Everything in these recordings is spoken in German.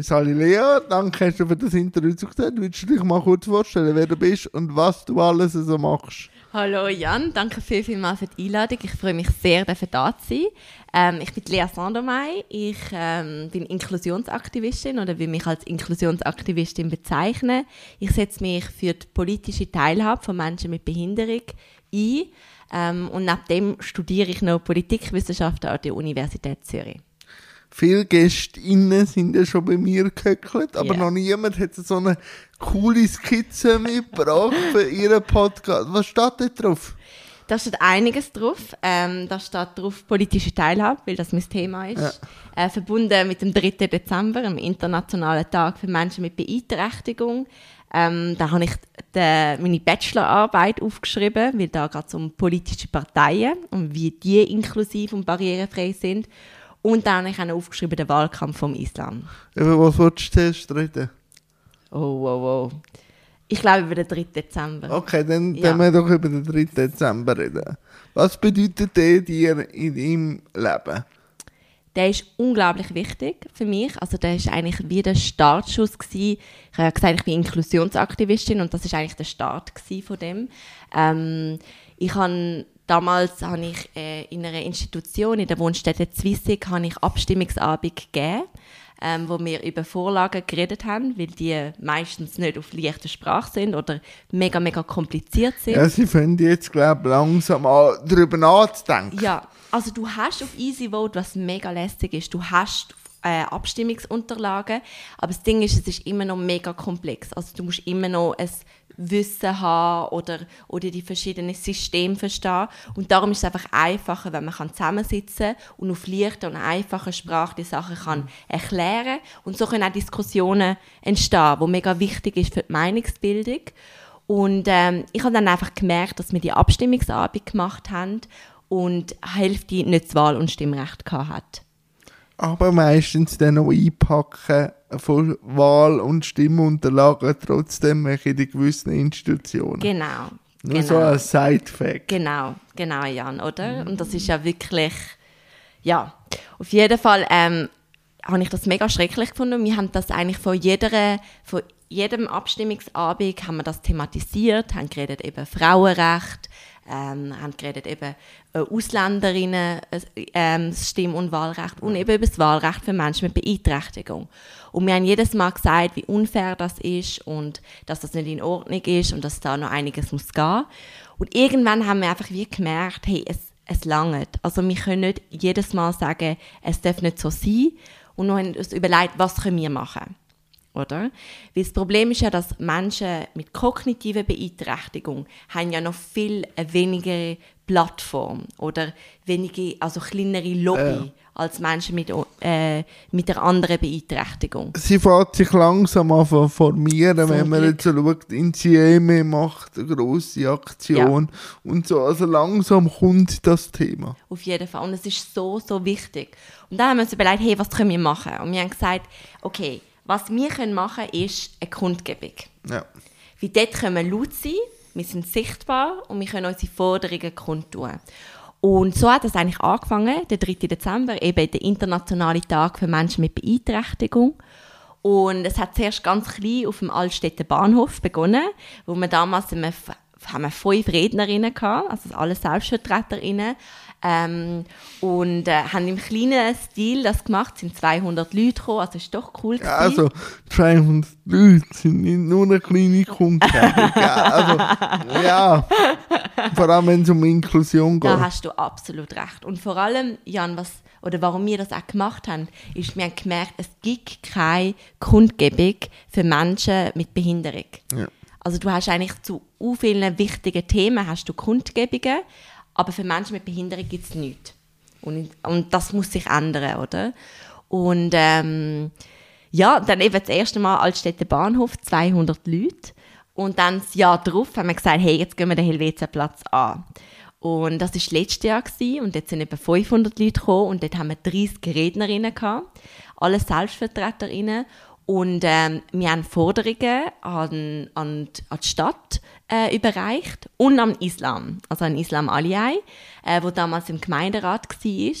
Sali Lea, danke hast du für das Interview zugesehen. Willst du dich mal kurz vorstellen, wer du bist und was du alles so machst? Hallo Jan, danke viel, viel mal für die Einladung. Ich freue mich sehr, dafür da zu sein. Ähm, ich bin Lea Sandermey. Ich ähm, bin Inklusionsaktivistin oder will mich als Inklusionsaktivistin bezeichnen. Ich setze mich für die politische Teilhabe von Menschen mit Behinderung ein. Ähm, und neben dem studiere ich noch Politikwissenschaften an der Universität Zürich. Viele GästInnen sind ja schon bei mir gehöckelt, aber yeah. noch niemand hat so eine coole Skizze mitgebracht für ihren Podcast. Was steht da drauf? Da steht einiges drauf. Ähm, da steht drauf politische Teilhabe, weil das mein Thema ist. Ja. Äh, verbunden mit dem 3. Dezember, dem Internationalen Tag für Menschen mit Beeinträchtigung. Ähm, da habe ich die, meine Bachelorarbeit aufgeschrieben, weil da geht es um politische Parteien und wie die inklusiv und barrierefrei sind. Und dann habe ich auch aufgeschrieben, den Wahlkampf vom Islam. Über was wolltest du zuerst reden? Oh, wow, wow. Ich glaube über den 3. Dezember. Okay, dann ja. wir doch über den 3. Dezember reden. Was bedeutet der dir in deinem Leben? Der ist unglaublich wichtig für mich. Also der ist eigentlich wie der Startschuss gewesen. Ich habe ja gesagt, ich bin Inklusionsaktivistin und das ist eigentlich der Start von dem. Ähm, ich habe Damals habe ich äh, in einer Institution, in der Wohnstätte Zwissig, habe ich Abstimmungsabend gegeben, ähm, wo wir über Vorlagen geredet haben, weil die meistens nicht auf leichter Sprache sind oder mega, mega kompliziert sind. Ja, sie finden jetzt, glaube ich, langsam an, darüber nachzudenken. Ja, also du hast auf Easy Vote, was mega lästig ist, du hast äh, Abstimmungsunterlagen, aber das Ding ist, es ist immer noch mega komplex. Also du musst immer noch ein Wissen haben oder, oder die verschiedenen Systeme verstehen. Und darum ist es einfach einfacher, wenn man kann zusammensitzen und auf leichter und einfacher Sprache die Sachen kann erklären Und so können auch Diskussionen entstehen, die mega wichtig ist für die Meinungsbildung. Und ähm, ich habe dann einfach gemerkt, dass wir die Abstimmungsarbeit gemacht haben und Hälfte nicht das Wahl- und Stimmrecht hat aber meistens dann noch einpacken von Wahl- und Stimmunterlagen trotzdem in die gewissen Institutionen. Genau. Nur genau. so ein Side-Fact. Genau, genau, Jan, oder? Und das ist ja wirklich, ja, auf jeden Fall ähm, habe ich das mega schrecklich gefunden. Wir haben das eigentlich von jeder, von jedem Abstimmungsabend haben wir das thematisiert, haben geredet eben Frauenrecht, ähm, haben geredet eben äh, Ausländerinnen, äh, das Stimm- und Wahlrecht und eben über das Wahlrecht für Menschen mit Beeinträchtigung. Und wir haben jedes Mal gesagt, wie unfair das ist und dass das nicht in Ordnung ist und dass da noch einiges muss gehen. Und irgendwann haben wir einfach wie gemerkt, hey, es, es langt. Also wir können nicht jedes Mal sagen, es darf nicht so sein. Und noch haben uns überlegt, was können wir machen oder? Weil das Problem ist ja, dass Menschen mit kognitiver Beeinträchtigung haben ja noch viel weniger Plattform oder wenige, also kleinere Lobby ja. als Menschen mit, äh, mit einer anderen Beeinträchtigung. Sie fährt sich langsam an zu formieren, Zum wenn man Glück. jetzt schaut, in Sieme macht eine grosse Aktion ja. und so. Also langsam kommt das Thema. Auf jeden Fall. Und es ist so, so wichtig. Und dann haben wir uns überlegt, hey, was können wir machen? Und wir haben gesagt, okay, was wir machen können, ist eine Kundgebung. Ja. Weil dort können wir laut sein, wir sind sichtbar und wir können unsere Forderungen kundtun. Und so hat es eigentlich angefangen, der 3. Dezember, eben der internationale Tag für Menschen mit Beeinträchtigung. Und es hat zuerst ganz klein auf dem Altstädter Bahnhof begonnen, wo wir damals haben wir fünf Rednerinnen gehabt, also alle Selbstvertreterinnen. Ähm, und äh, haben im kleinen Stil das gemacht, es sind 200 Leute gekommen, also ist doch cool gewesen. Also 200 Leute sind nicht nur eine kleine Kundgebung. also, ja, vor allem wenn es um Inklusion geht. Da hast du absolut recht. Und vor allem, Jan, was oder warum wir das auch gemacht haben, ist, wir haben gemerkt, es gibt keine Kundgebung für Menschen mit Behinderung. Ja. Also du hast eigentlich zu vielen wichtigen Themen hast du Kundgebungen, aber für Menschen mit Behinderung gibt es nichts. Und, und das muss sich ändern, oder? Und ähm, ja, dann eben das erste Mal als Städte Bahnhof, 200 Leute. Und dann das Jahr darauf haben wir gesagt, hey, jetzt gehen wir den Helvetia-Platz an. Und das war das letzte Jahr gewesen, und jetzt sind etwa 500 Leute gekommen und dort haben wir 30 Rednerinnen gehabt, alle Selbstvertreterinnen und ähm, wir haben Forderungen an, an, an die Stadt äh, überreicht und am Islam, also an Islam Aliyah, äh, wo damals im Gemeinderat war.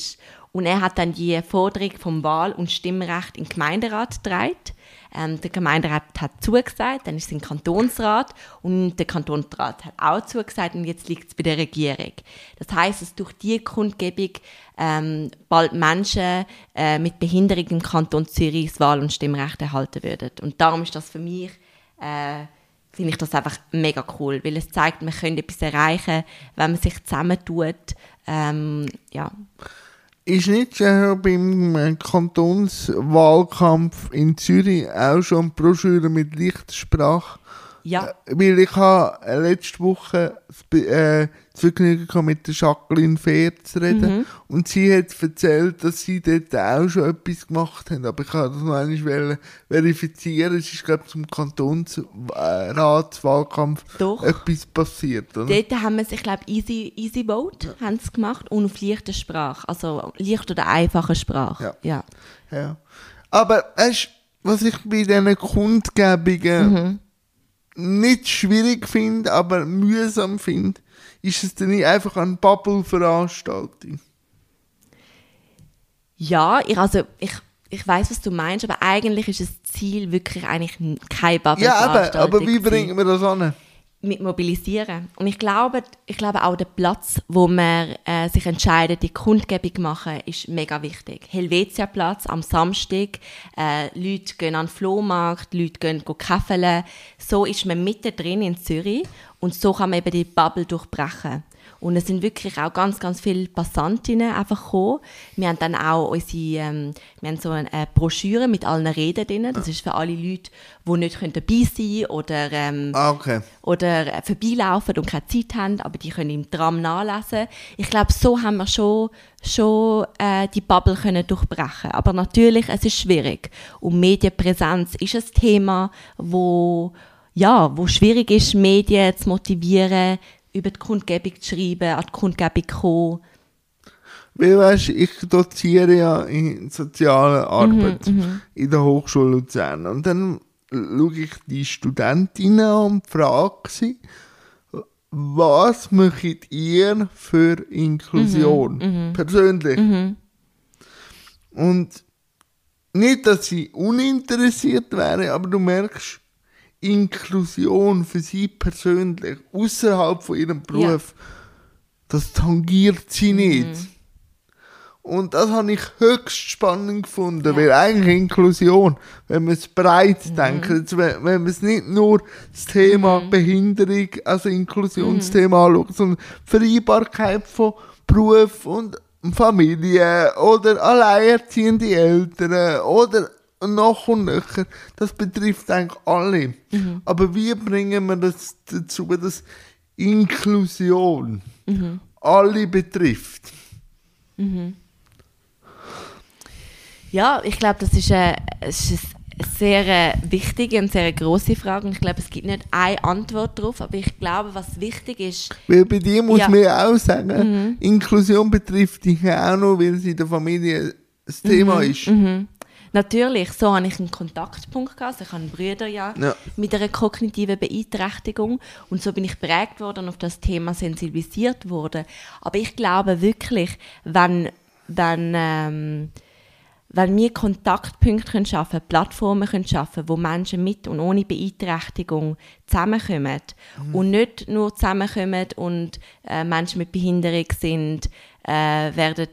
Und er hat dann die Forderung vom Wahl- und Stimmrecht im Gemeinderat getragen. Ähm, der Gemeinderat hat zugesagt, dann ist es im Kantonsrat und der Kantonsrat hat auch zugesagt und jetzt liegt es bei der Regierung. Das heißt, dass durch die Kundgebung ähm, bald Menschen äh, mit Behinderung im Kanton Zürich das Wahl- und Stimmrecht erhalten würden. Und darum ist das für mich äh, finde ich das einfach mega cool, weil es zeigt, man könnte etwas erreichen, wenn man sich zusammentut. Ähm, ja. Ist nicht schon beim Kantonswahlkampf in Zürich auch schon Broschüre mit Lichtsprache? Ja. Äh, Weil ich habe letzte Woche das äh, das Vergnügen mit der Jacqueline Fehr zu reden. Mhm. Und sie hat erzählt, dass sie dort auch schon etwas gemacht haben. Aber ich kann das noch einmal verifizieren. Es ist, glaube ich, zum Kantonsratswahlkampf Doch. etwas passiert. Oder? Dort haben wir es, ich glaube, Easy, Easy Vote haben sie gemacht und auf leichte Sprache, also leicht oder einfache Sprache. Ja. ja. Ja. Aber weißt, was ich bei diesen Kundgebungen nicht schwierig finde, aber mühsam finde, ist es dann nicht einfach eine Bubble-Veranstaltung. Ja, ich, also ich, ich weiß, was du meinst, aber eigentlich ist das Ziel wirklich eigentlich keine Ja, aber, Bubble-Veranstaltung aber wie bringt man das an? Mit mobilisieren. Und ich glaube, ich glaube auch der Platz, wo man äh, sich entscheidet, die Kundgebung machen, ist mega wichtig. Helvetia-Platz am Samstag, äh, Leute gehen an den Flohmarkt, Leute gehen go Kaffee. So ist man mittendrin in Zürich und so kann man eben die Bubble durchbrechen. Und es sind wirklich auch ganz, ganz viele Passantinnen einfach gekommen. Wir haben dann auch unsere, ähm, wir haben so eine Broschüre mit allen Reden drin. Das ist für alle Leute, die nicht dabei sein können oder ähm, Ah, okay. oder äh, vorbeilaufen und keine Zeit haben, aber die können im Tram nachlesen. Ich glaube, so haben wir schon, schon äh, die Bubble können durchbrechen. Aber natürlich, es ist schwierig. Und Medienpräsenz ist ein Thema, wo, ja, wo schwierig ist, Medien zu motivieren, über die Kundgebung zu schreiben, an die Kundgebung zu kommen. Weil, weißt, ich doziere ja in sozialer Arbeit in der Hochschule Luzern. Und dann schaue ich die Studentinnen an und frage sie, was möchtet ihr für Inklusion? Persönlich. Und nicht, dass sie uninteressiert wäre, aber du merkst, Inklusion für sie persönlich, außerhalb von ihrem Beruf, das tangiert sie nicht. Und das habe ich höchst spannend gefunden, weil eigentlich Inklusion, wenn man es breit denkt, jetzt, wenn, wenn man es nicht nur das Thema Behinderung, also Inklusionsthema anschaut, sondern Vereinbarkeit von Beruf und Familie oder alleinerziehende Eltern oder noch und nöcher, das betrifft eigentlich alle. Aber wie bringen wir das dazu, dass Inklusion alle betrifft? Ja, ich glaube, das ist eine, es ist eine sehr äh, wichtige und sehr große Frage. Und ich glaube, es gibt nicht eine Antwort darauf, aber ich glaube, was wichtig ist, Weil bei dir muss Ja. man ja auch sagen, Inklusion betrifft dich auch noch, weil es in der Familie das Thema ist. Natürlich, so habe ich einen Kontaktpunkt gehabt. Also ich habe einen Bruder ja, Ja. mit einer kognitiven Beeinträchtigung und so bin ich prägt worden und auf das Thema sensibilisiert worden. Aber ich glaube wirklich, wenn, wenn, ähm, wenn wir Kontaktpunkte können schaffen, Plattformen können schaffen, wo Menschen mit und ohne Beeinträchtigung zusammenkommen und nicht nur zusammenkommen und äh, Menschen mit Behinderung sind, äh, werden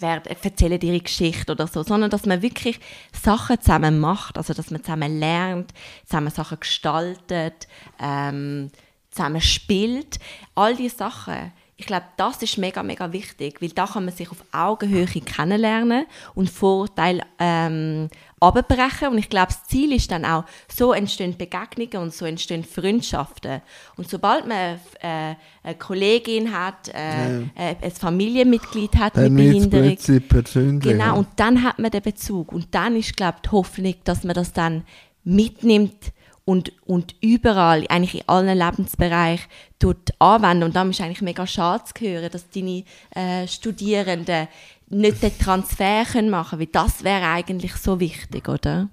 erzählen ihre Geschichte oder so, sondern dass man wirklich Sachen zusammen macht, also dass man zusammen lernt, zusammen Sachen gestaltet, ähm, zusammen spielt. All diese Sachen, ich glaube, das ist mega, mega wichtig, weil da kann man sich auf Augenhöhe kennenlernen und Vorteile ähm, abbrechen. Und ich glaube, das Ziel ist dann auch, so entstehen Begegnungen und so entstehen Freundschaften. Und sobald man äh, eine Kollegin hat, äh, äh, ein Familienmitglied hat Dann mit Behinderung, persönlich. Genau, und dann hat man den Bezug. Und dann ist, glaube ich, die Hoffnung, dass man das dann mitnimmt und, und überall, eigentlich in allen Lebensbereichen, dort anwenden. Und dann ist eigentlich mega schade zu hören, dass deine äh, Studierenden nicht den Transfer können machen können, weil das wäre eigentlich so wichtig, oder?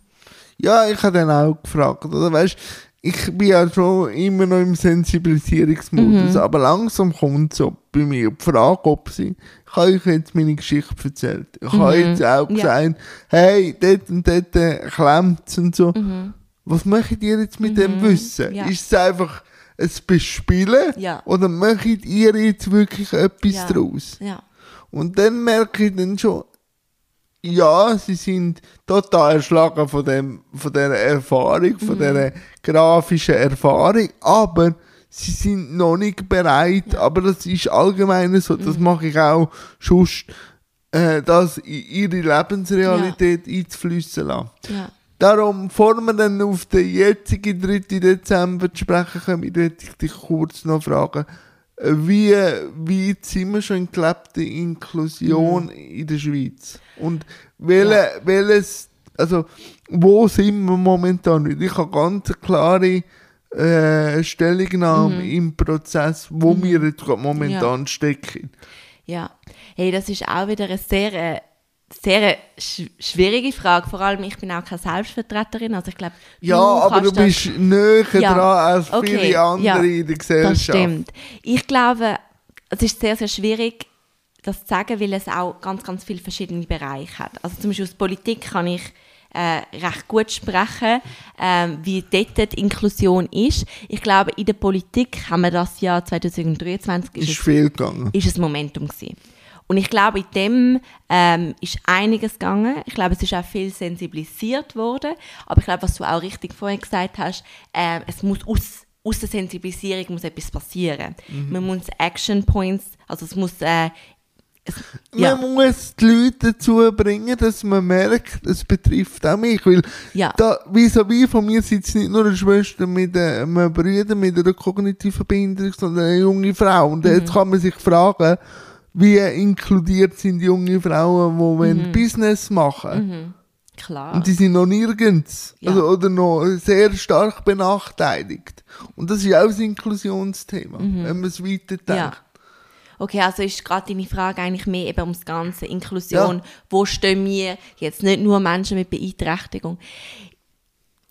Ja, ich habe dann auch gefragt, oder weißt, ich bin ja schon immer noch im Sensibilisierungsmodus, Mhm. aber langsam kommt so bei mir die Frage, ob sie, ich habe euch jetzt meine Geschichte erzählt. Ich habe jetzt auch Mhm. Ja. gesagt, hey, dort und dort äh, klemmt's und so. Mhm. Was möchtet ihr jetzt mit dem Wissen? Ja. Ist es einfach ein Bespielen? Ja. Oder möchtet ihr jetzt wirklich etwas Ja. draus? Ja. Und dann merke ich dann schon, ja, sie sind total erschlagen von, dem, von dieser Erfahrung, von dieser grafischen Erfahrung, aber sie sind noch nicht bereit, aber das ist allgemein so, das mache ich auch sonst, äh, das in ihre Lebensrealität einzufließen lassen. Ja. Darum, bevor wir dann auf den jetzigen 3. Dezember zu sprechen kommen, würde ich dich kurz noch fragen, wie, wie sind wir schon in gelebter Inklusion in der Schweiz? Und welche, welches, also, wo sind wir momentan? Ich habe ganz klare äh, Stellungnahme im Prozess, wo wir jetzt momentan stecken. Ja, hey, das ist auch wieder eine sehr, äh, sehr sch schwierige Frage. Vor allem, ich bin auch keine Selbstvertreterin. Also ich glaube, Ja, aber du bist näher Ja, dran als okay, viele andere ja, in der Gesellschaft. Das stimmt. Ich glaube, es ist sehr, sehr schwierig, das zu sagen, weil es auch ganz, ganz viele verschiedene Bereiche hat. Also zum Beispiel aus Politik kann ich äh, recht gut sprechen, ähm, wie dort die Inklusion ist. Ich glaube, in der Politik haben wir das Jahr 2023 ist Ist es viel gegangen. ist es Momentum gewesen. Und ich glaube, in dem ähm, ist einiges gegangen. Ich glaube, es ist auch viel sensibilisiert worden. Aber ich glaube, was du auch richtig vorhin gesagt hast, äh, es muss aus, aus der Sensibilisierung muss etwas passieren. Man muss Action Points, also es muss äh, es, ja, Man muss die Leute dazu bringen, dass man merkt, es betrifft auch mich. Weil Ja. da, vis-à-vis von mir sitzt nicht nur eine Schwester mit äh, einem Bruder mit einer kognitiven Behinderung, sondern eine junge Frau. Und Mhm. jetzt kann man sich fragen, wie inkludiert sind junge Frauen, die Mhm. Business machen klar. Und die sind noch nirgends. Ja. Also, oder noch sehr stark benachteiligt. Und das ist auch ein Inklusionsthema, wenn man es weiterdenkt. Mhm. Ja. Okay, also ist gerade deine Frage eigentlich mehr eben ums Ganze, Inklusion. Wo stehen wir? Jetzt nicht nur Menschen mit Beeinträchtigung.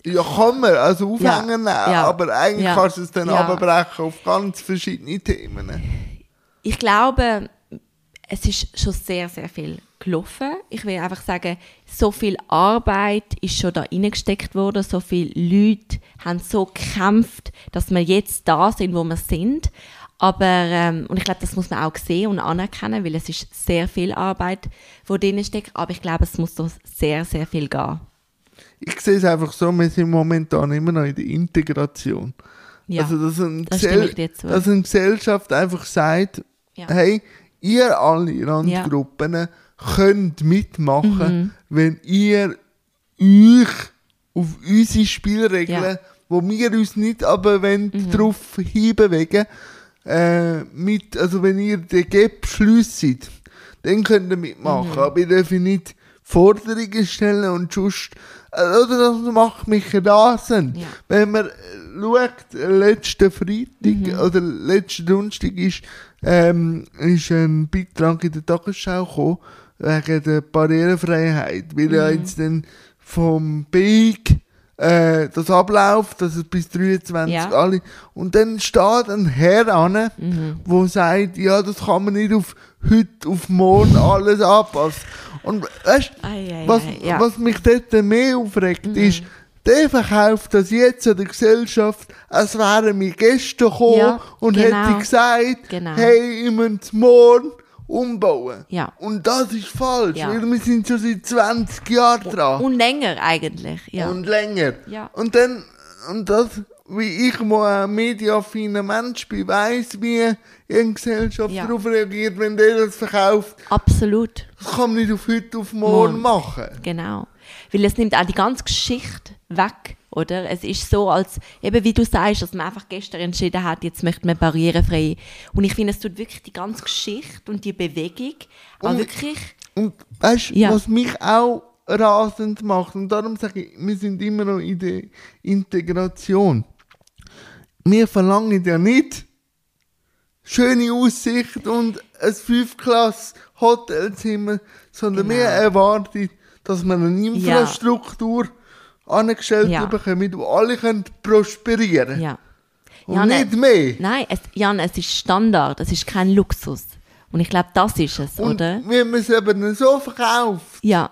Ja, kann man, also Ja, aufhängen, ja, aber eigentlich ja, kannst du es dann ja. abbrechen auf ganz verschiedene Themen. Ich glaube, es ist schon sehr, sehr viel gelaufen. Ich will einfach sagen, so viel Arbeit ist schon da reingesteckt worden, so viele Leute haben so gekämpft, dass wir jetzt da sind, wo wir sind. Aber, ähm, und ich glaube, das muss man auch sehen und anerkennen, weil es ist sehr viel Arbeit, wo drin steckt. Aber ich glaube, es muss so sehr, sehr viel gehen. Ich sehe es einfach so, wir sind momentan immer noch in der Integration. Ja, also, dass eine, das Gesell dir zu. dass eine Gesellschaft einfach sagt, Ja. hey, ihr alle Randgruppen könnt mitmachen, Mhm. wenn ihr euch auf unsere Spielregeln, Ja. Mhm. wo wir uns nicht aber wenn drauf hinbewegen, äh, mit, also wenn ihr den Gap schliesst, dann könnt ihr mitmachen. Mhm. Aber ihr dürft nicht Forderungen stellen und sonst, oder das macht mich rasend. Ja. Wenn man äh, schaut, letzten Freitag Mhm. oder letzten Donnerstag ist, ähm, ist ein Beitrag in der Tagesschau gekommen, wegen der Barrierefreiheit, weil ja Mhm. jetzt dann vom BIG äh, das abläuft, dass es bis 23 Ja. alle, und dann steht ein Herr an, Mhm. wo sagt, ja, das kann man nicht auf heute, auf morgen alles anpassen. Und weißt Ei, was, ja. was mich dort mehr aufregt, ist, der verkauft das jetzt an der Gesellschaft, als wären wir gestern gekommen Ja, und genau. hätte gesagt, Genau. hey, ihr müsst morgen umbauen. Ja. Und das ist falsch, Ja. weil wir sind schon seit 20 Jahren dran. Und länger eigentlich, ja. Und länger. Ja. Und dann, und das, wie ich mal ein mediaffiner Mensch bin, weiss, wie eine Gesellschaft Ja. darauf reagiert, wenn der das verkauft. Absolut. Das kann man nicht auf heute auf morgen Morgen. machen. Genau. Weil es nimmt auch die ganze Geschichte weg, oder? Es ist so, als, eben wie du sagst, dass man einfach gestern entschieden hat, jetzt möchte man barrierefrei. Und ich finde, es tut wirklich die ganze Geschichte und die Bewegung auch Und- wirklich, Und weißt du, Ja. was mich auch rasend macht, und darum sage ich, wir sind immer noch in der Integration. Wir verlangen ja nicht schöne Aussicht und ein 5-Klasse-Hotelzimmer, sondern wir Genau. erwarten, dass man eine Infrastruktur angestellt Ja. bekommen, wo alle können prosperieren Ja. Und Ja, ne- nicht mehr. Nein, es, Jan, es ist Standard, es ist kein Luxus. Und ich glaube, das ist es, Und oder? wenn man es aber so verkauft, Ja,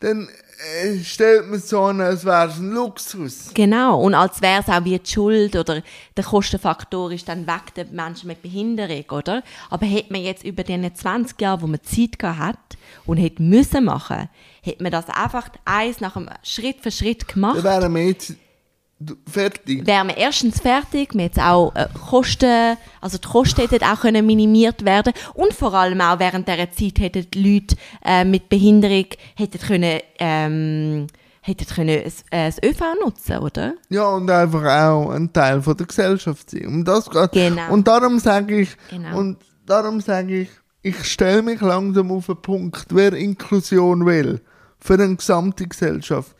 dann äh, stellt man so an, als wäre es ein Luxus. genau. Und als wäre es auch wie die Schuld oder der Kostenfaktor ist dann weg der Menschen mit Behinderung, oder? Aber hätte man jetzt über diese 20 Jahre, wo man Zeit gehabt hat und hätte müssen machen, hätte man das einfach eins nach dem Schritt für Schritt gemacht. Dann wären wir jetzt fertig. wären wir erstens fertig, wir jetzt auch äh, Kosten, also die Kosten hätten auch können minimiert werden und vor allem auch während dieser Zeit hätten die Leute äh, mit Behinderung hätten können, ähm, hätten können das, äh, das ÖV nutzen, oder? Ja, und einfach auch ein Teil von der Gesellschaft sein. Um das geht. Genau. Und darum sage ich, Genau. und darum sage ich, ich stelle mich langsam auf den Punkt, wer Inklusion will, für eine gesamte Gesellschaft,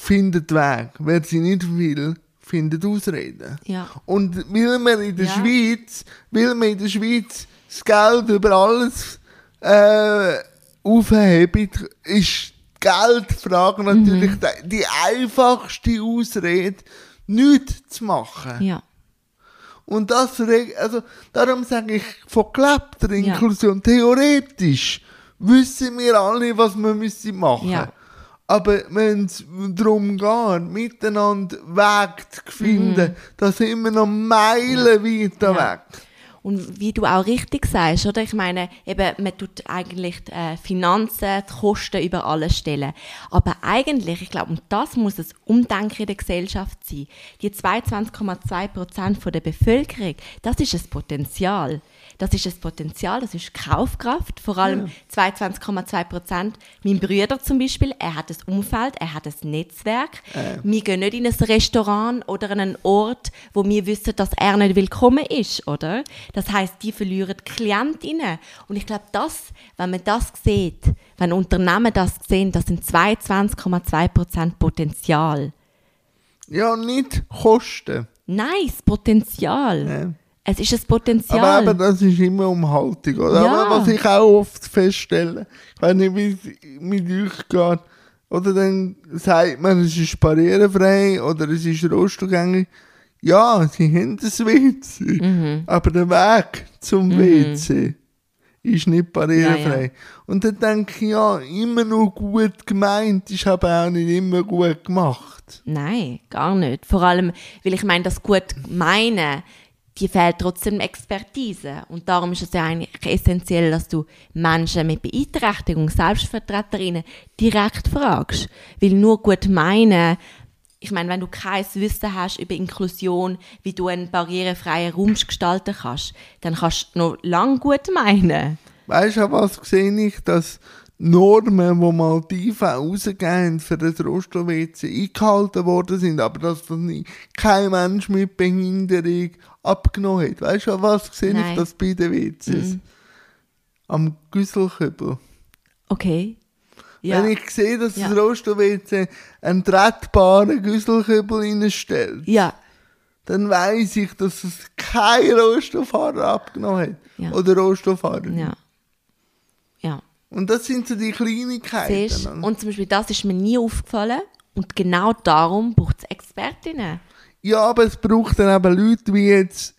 findet Weg. Wer sie nicht will, findet Ausreden. Ja. Und will man in der Ja. Schweiz, will man in der Schweiz das Geld über alles äh, aufheben, ist die Geldfrage natürlich Mhm. die, die einfachste Ausrede, nichts zu machen. Ja. Und das, also, darum sage ich, von gelebter. Inklusion, theoretisch wissen wir alle, was wir müssen machen Ja. Aber wenn es darum geht, miteinander Weg zu finden, da sind wir noch Meilen weiter Mhm. Ja. weg. Und wie du auch richtig sagst, oder? Ich meine, eben, man tut eigentlich die äh, Finanzen, die Kosten über alles stellen. Aber eigentlich, ich glaube, und das muss ein Umdenken in der Gesellschaft sein. Die 22,2 Prozent der Bevölkerung, das ist ein Potenzial. Das ist ein Potenzial, das ist Kaufkraft. Vor allem 22,2 Prozent. Mein Bruder zum Beispiel, er hat ein Umfeld, er hat ein Netzwerk. Wir gehen nicht in ein Restaurant oder an einen Ort, wo wir wissen, dass er nicht willkommen ist, oder? Das heißt, die verlieren Klientinnen. Und ich glaube, das, wenn man das sieht, wenn Unternehmen das sehen, das sind 22,2 Prozent Potenzial. Ja, nicht Kosten. Nein, das Potenzial. Es ist ein Potenzial. Aber eben, das ist immer um Haltung, oder? Ja. Aber was ich auch oft feststelle, wenn ich mit, mit euch gehe, oder dann sagt man, es ist barrierefrei oder es ist rollstuhlgängig. Ja, sie haben das WC, Mhm. aber der Weg zum WC ist nicht barrierefrei. Ja, ja. Und dann denke ich, ja, immer nur gut gemeint, ist aber auch nicht immer gut gemacht. Nein, gar nicht. Vor allem, weil ich meine, das gut meinen, die fehlt trotzdem Expertise. Und darum ist es ja eigentlich essentiell, dass du Menschen mit Beeinträchtigung, Selbstvertreterinnen, direkt fragst. Weil nur gut meinen, ich meine, wenn du kein Wissen hast über Inklusion, wie du einen barrierefreien Raum gestalten kannst, dann kannst du noch lang gut meinen. Weißt du, was sehe ich, dass Normen, die mal IV rausgegeben für das Rollstuhl-WC eingehalten worden sind, aber dass das nie, kein Mensch mit Behinderung abgenommen hat. Weißt du, an was sehe ich Nein. das bei den WCs? Am Güsselkübel. Okay. Ja. Wenn ich sehe, dass Ja. das Rollstuhl-WC einen tretbaren Güsselkübel reinstellt, ja. dann weiß ich, dass es kein Rollstuhlfahrer abgenommen hat. Ja. Oder Rollstuhlfahrer. Ja. Ja. Und das sind so die Kleinigkeiten. Siehst, und zum Beispiel das ist mir nie aufgefallen. Und genau darum braucht es Expertinnen. Ja, aber es braucht dann eben Leute wie jetzt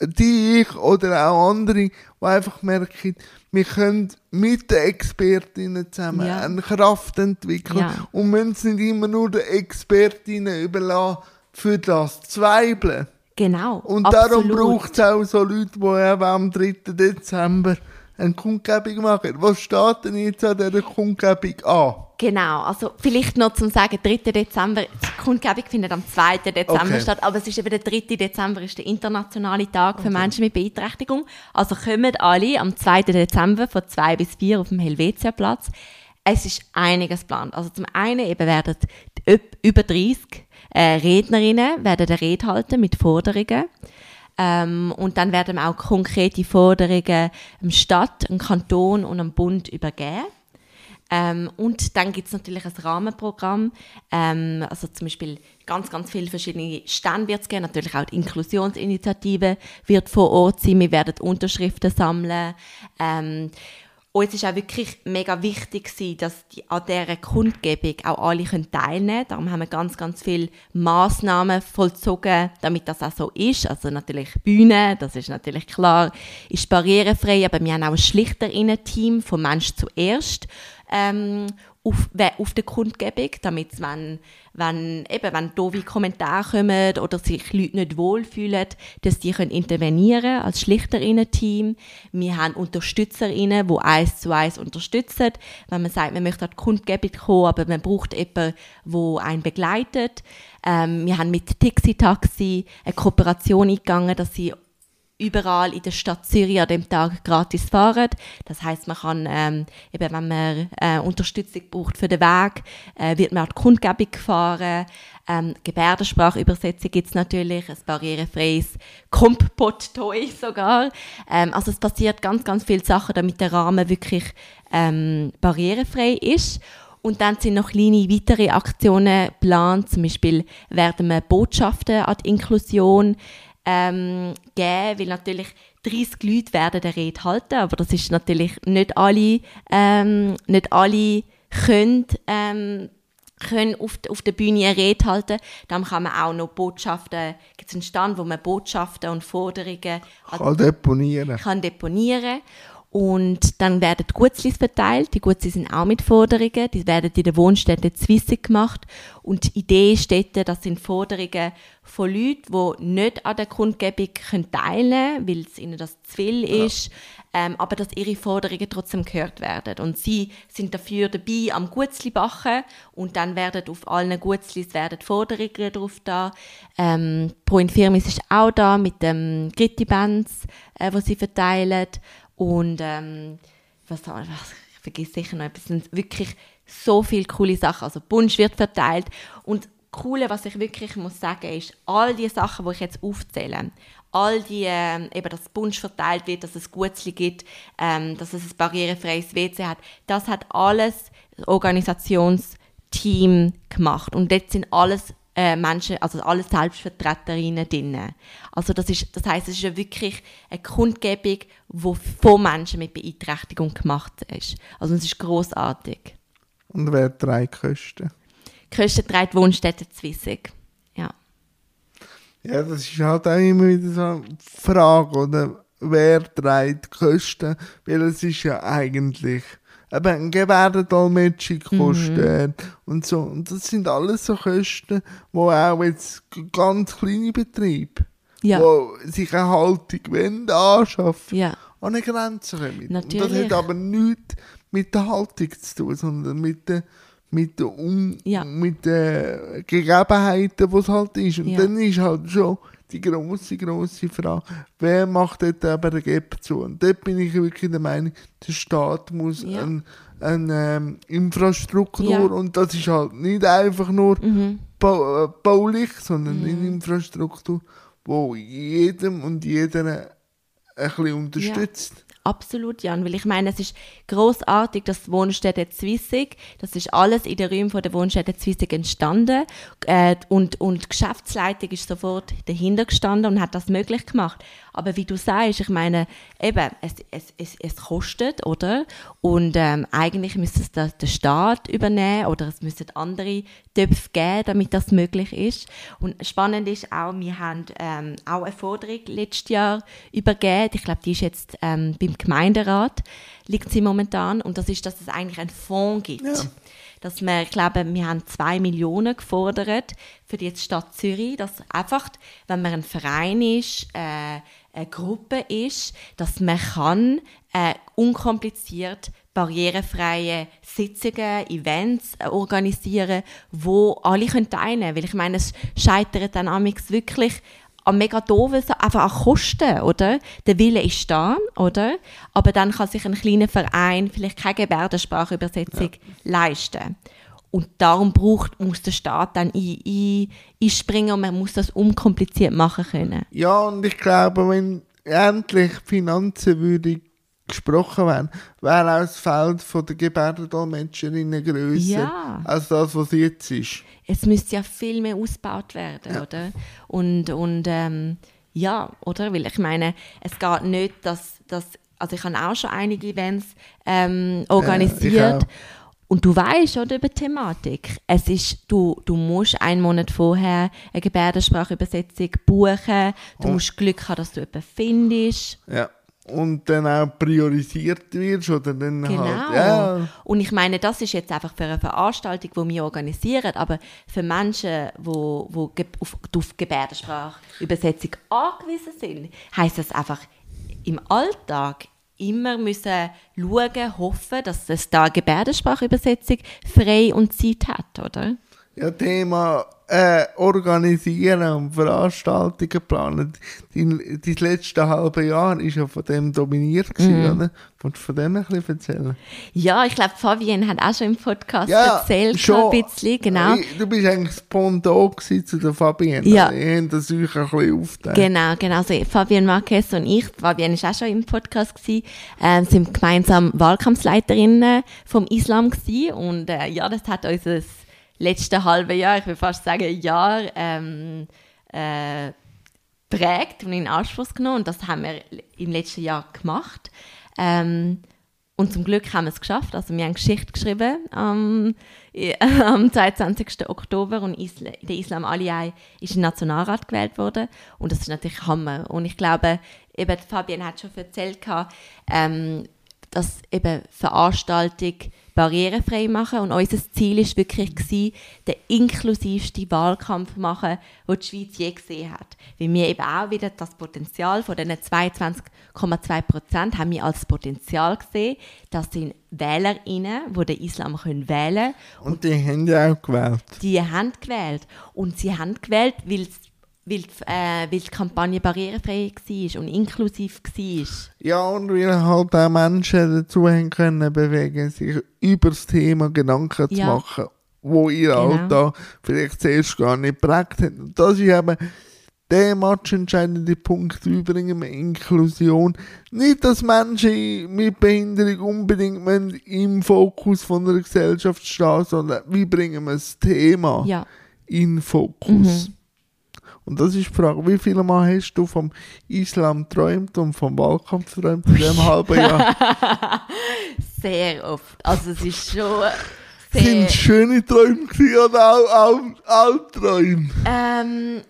die ich oder auch andere, die einfach merken, wir können mit den Expertinnen zusammen Ja. eine Kraft entwickeln Ja. und müssen es nicht immer nur den Expertinnen überlassen, für das zu zweifeln. Genau. Und darum absolut. braucht es auch so Leute, die eben am 3. Dezember eine Kundgebung machen. Was steht denn jetzt an dieser Kundgebung an? Genau, also vielleicht noch zum sagen, 3. Dezember, die Kundgebung findet am 2. Dezember Okay. statt, aber es ist eben der 3. Dezember, ist der internationale Tag für Menschen mit Beeinträchtigung. Also kommen alle am 2. Dezember von 2 bis 4 auf dem Helvetiaplatz. Es ist einiges geplant. Also zum einen eben werden über 30 äh, Rednerinnen werden eine Rede halten mit Forderungen. Ähm, und dann werden auch konkrete Forderungen dem Stadt, dem Kanton und dem Bund übergeben. Ähm, und dann gibt es natürlich ein Rahmenprogramm, ähm, also zum Beispiel ganz, ganz viele verschiedene Stände wird es geben, natürlich auch die Inklusionsinitiative wird vor Ort sein, wir werden Unterschriften sammeln. Ähm, und es ist auch wirklich mega wichtig dass die, an dieser Kundgebung auch alle teilnehmen können. Darum haben wir ganz, ganz viele Massnahmen vollzogen, damit das auch so ist. Also natürlich Bühne, das ist natürlich klar, ist barrierefrei, aber wir haben auch ein Schlichterinnen-Team von Mensch zuerst ähm, auf, auf der Kundgebung, damit wenn, wenn, eben, wenn doofe Kommentare kommen oder sich Leute nicht wohlfühlen, dass die können intervenieren als Schlichterinnen-Team. Wir haben Unterstützerinnen, die eins zu eins unterstützen. Wenn man sagt, man möchte an die Kundgebung kommen, aber man braucht jemanden, der einen begleitet. Ähm, wir haben mit Tixi Taxi eine Kooperation eingegangen, dass sie überall in der Stadt Zürich an dem Tag gratis fahren. Das heißt, man kann, ähm, eben, wenn man äh, Unterstützung braucht für den Weg, äh, wird man an die Kundgebung gefahren. Ähm, Gebärdensprachübersetzung gibt es natürlich, ein barrierefreies Kompott-Toy sogar. Ähm, also es passiert ganz, ganz viele Sachen, damit der Rahmen wirklich ähm, barrierefrei ist. Und dann sind noch kleine weitere Aktionen geplant. Zum Beispiel werden wir Botschaften an die Inklusion ähm, geben, weil natürlich 30 Leute werden der Rede halten, aber das ist natürlich nicht alle, ähm, nicht alle können, ähm, können auf, auf der Bühne eine Rede halten. Dann kann man auch noch Botschaften, gibt es einen Stand, wo man Botschaften und Forderungen kann deponieren. Kann deponieren. Und dann werden die Gutzlis verteilt. Die Gutzlis sind auch mit Forderungen. Die werden in der Wohnstätte Zwisse gemacht. Und die Idee ist dort, das sind Forderungen von Leuten, die nicht an der Kundgebung teilnehmen können, weil es ihnen das zu viel ist. Ähm, aber dass ihre Forderungen trotzdem gehört werden. Und sie sind dafür dabei am Gutzli bachen und dann werden auf allen Gutzlis werden Forderungen drauf da. Ähm, Pro Infirmis ist auch da mit dem Gitti Bands, äh, wo sie verteilen. Und ähm, was, was, ich vergesse sicher noch etwas, es sind wirklich so viele coole Sachen. Also Bunsch wird verteilt und Coole, was ich wirklich muss sagen, ist, all die Sachen, die ich jetzt aufzähle, all die, ähm, eben, dass Bunsch verteilt wird, dass es Gutzli gibt, ähm, dass es ein barrierefreies WC hat, das hat alles das Organisationsteam gemacht. Und dort sind alles äh, Menschen, also alle Selbstvertreterinnen drin. Also das, ist, das heißt, es ist ja wirklich eine Kundgebung, die von Menschen mit Beeinträchtigung gemacht ist. Also es ist großartig. Und wer die Kosten? Die Kosten trägt Wohnstätte Zwissig. Ja. Ja, das ist halt auch immer wieder so eine Frage, oder? Wer trägt die Kosten? Weil es ist ja eigentlich eben ein Gebärdendolmetschung kostet mhm. und so. Und das sind alles so Kosten, wo auch jetzt ganz kleine Betriebe, ja. wo sich eine Haltung wollen, anschaffen, ja. an eine Grenze kommen. Natürlich. Und das hat aber nichts mit der Haltung zu tun, sondern mit der mit den, um, ja. mit den Gegebenheiten, die es halt ist. Und ja. dann ist halt schon die grosse, grosse Frage, wer macht dort aber den Gap zu? Und dort bin ich wirklich der Meinung, der Staat muss ja. eine ein, ähm, Infrastruktur ja. und das ist halt nicht einfach nur mhm. ba äh, baulich, sondern mhm. eine Infrastruktur, wo jedem und jeder ein bisschen unterstützt. Ja. Absolut, Jan, weil ich meine, es ist großartig, dass Wohnstätte Zwissig, das ist alles in den Räumen der Wohnstätte Zwissig entstanden äh, und, und die Geschäftsleitung ist sofort dahinter gestanden und hat das möglich gemacht. Aber wie du sagst, ich meine, eben, es, es, es, es kostet, oder? Und ähm, eigentlich müsste es der, der Staat übernehmen oder es müssten andere Töpfe geben, damit das möglich ist. Und spannend ist auch, wir haben ähm, auch eine Forderung letztes Jahr übergeben. Ich glaube, die ist jetzt ähm, beim Gemeinderat, liegt sie momentan. Und das ist, dass es eigentlich einen Fonds gibt. Ja dass wir, ich glaube, wir haben zwei Millionen gefordert für die Stadt Zürich, dass einfach, wenn man ein Verein ist, äh, eine Gruppe ist, dass man kann äh, unkompliziert barrierefreie Sitzungen, Events äh, organisieren, wo alle können teilnehmen können. Weil ich meine, es scheitert dann amix wirklich an mega doofen, einfach an Kosten, oder? Der Wille ist da, oder? Aber dann kann sich ein kleiner Verein vielleicht keine Gebärdensprachübersetzung ja. leisten. Und darum braucht, muss der Staat dann ein, ein, einspringen und man muss das unkompliziert machen können. Ja, und ich glaube, wenn endlich Finanzen würde gesprochen werden, wäre auch das Feld von der Gebärdendolmetscherinnen grösser ja. als das, was jetzt ist. Es müsste ja viel mehr ausgebaut werden, ja. oder? Und, und ähm, ja, oder? Weil ich meine, es geht nicht, dass, dass also ich habe auch schon einige Events ähm, organisiert. Ja, und du weißt oder über die Thematik. Es ist, du, du musst einen Monat vorher eine Gebärdensprachübersetzung buchen. Du Oh. musst Glück haben, dass du jemanden findest. ja. Und dann auch priorisiert wirst oder dann Genau. halt. Ja, Und ich meine, das ist jetzt einfach für eine Veranstaltung, die wir organisieren, aber für Menschen, die ge- auf, auf Gebärdensprachübersetzung angewiesen sind, heisst das einfach im Alltag immer müssen schauen, hoffen, dass es da Gebärdensprachübersetzung frei und Zeit hat, oder? ja Thema äh, organisieren und Veranstaltungen planen. Dein, dein letzte halbe Jahr war ja von dem dominiert, gewesen, Mhm. oder? Willst du von dem ein bisschen erzählen? Ja, ich glaube, Fabienne hat auch schon im Podcast Ja, erzählt, schon. ein bisschen, genau. Ich- Du bist eigentlich das Pendant zu der Fabienne. Ja. Ich habe das euch ein bisschen aufgeteilt. Genau, genau. Also Fabian Marquez und ich, Fabian ist auch schon im Podcast gewesen, ähm, sind gemeinsam Wahlkampfsleiterinnen vom Islam gewesen. und äh, ja, das hat unser letzte halbe Jahr, ich will fast sagen Jahr, ähm, äh, prägt und in Anspruch genommen und das haben wir im letzten Jahr gemacht. Ähm, und zum Glück haben wir es geschafft. Also wir haben Geschichte geschrieben am, äh, am 22. Oktober und Isla, der Islam Aliyah ist im Nationalrat gewählt worden. Und das ist natürlich Hammer. Und ich glaube, eben Fabian hat schon erzählt, ähm, dass eben Veranstaltung barrierefrei machen und unser Ziel ist wirklich gewesen, den inklusivsten Wahlkampf machen, den die Schweiz je gesehen hat. Weil wir eben auch wieder das Potenzial von diesen 22,2 Prozent haben wir als Potenzial gesehen, das sind WählerInnen, die den Islam können wählen Und die haben ja auch gewählt. die haben gewählt. Und sie haben gewählt, weil, weil, äh, weil die Kampagne barrierefrei war und inklusiv war. Ja, und weil halt auch Menschen dazu haben können bewegen, sich über das Thema Gedanken zu Ja. machen, wo ihr Genau. Alltag vielleicht zuerst gar nicht geprägt hat. Und das ist eben der matchentscheidende Punkt, wie bringen wir Inklusion. Nicht, dass Menschen mit Behinderung unbedingt im Fokus von der Gesellschaft stehen, sondern wie bringen wir das Thema Ja. in Fokus. Und das ist die Frage, wie viele Mal hast du vom Islam geträumt und vom Wahlkampf geträumt in diesem halben Jahr? Sehr oft. Also es ist schon Sind sehr... es schöne Träume gewesen oder auch, auch Albträume? Ähm,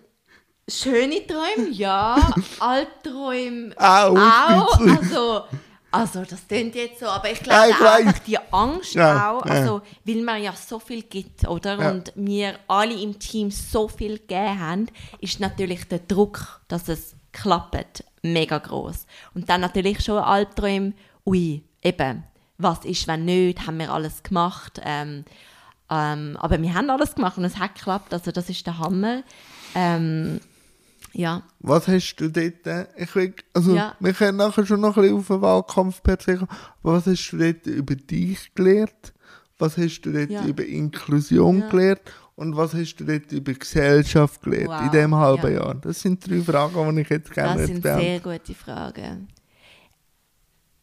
schöne Träume, ja. Albträume Auch auch. Also, also das klingt jetzt so, aber ich Ja, glaube ich weiss. einfach die Angst Ja, auch, ja. also weil man ja so viel gibt, oder? Ja. Und wir alle im Team so viel gegeben haben, ist natürlich der Druck, dass es klappt, mega groß. Und dann natürlich schon Albträume, ui, eben, was ist, wenn nicht, haben wir alles gemacht. Ähm, ähm, aber wir haben alles gemacht und es hat geklappt, also das ist der Hammer. Ähm, ja, Was hast du dort, äh, ich will, also Ja. wir können nachher schon noch ein bisschen auf den Wahlkampf per se kommen, aber was hast du dort über dich gelernt? Was hast du dort Ja. über Inklusion Ja. gelernt? Und was hast du dort über Gesellschaft gelernt Wow, in diesem halben ja. Jahr? Das sind drei Fragen, die ich jetzt gerne Das sind sehr gute Fragen.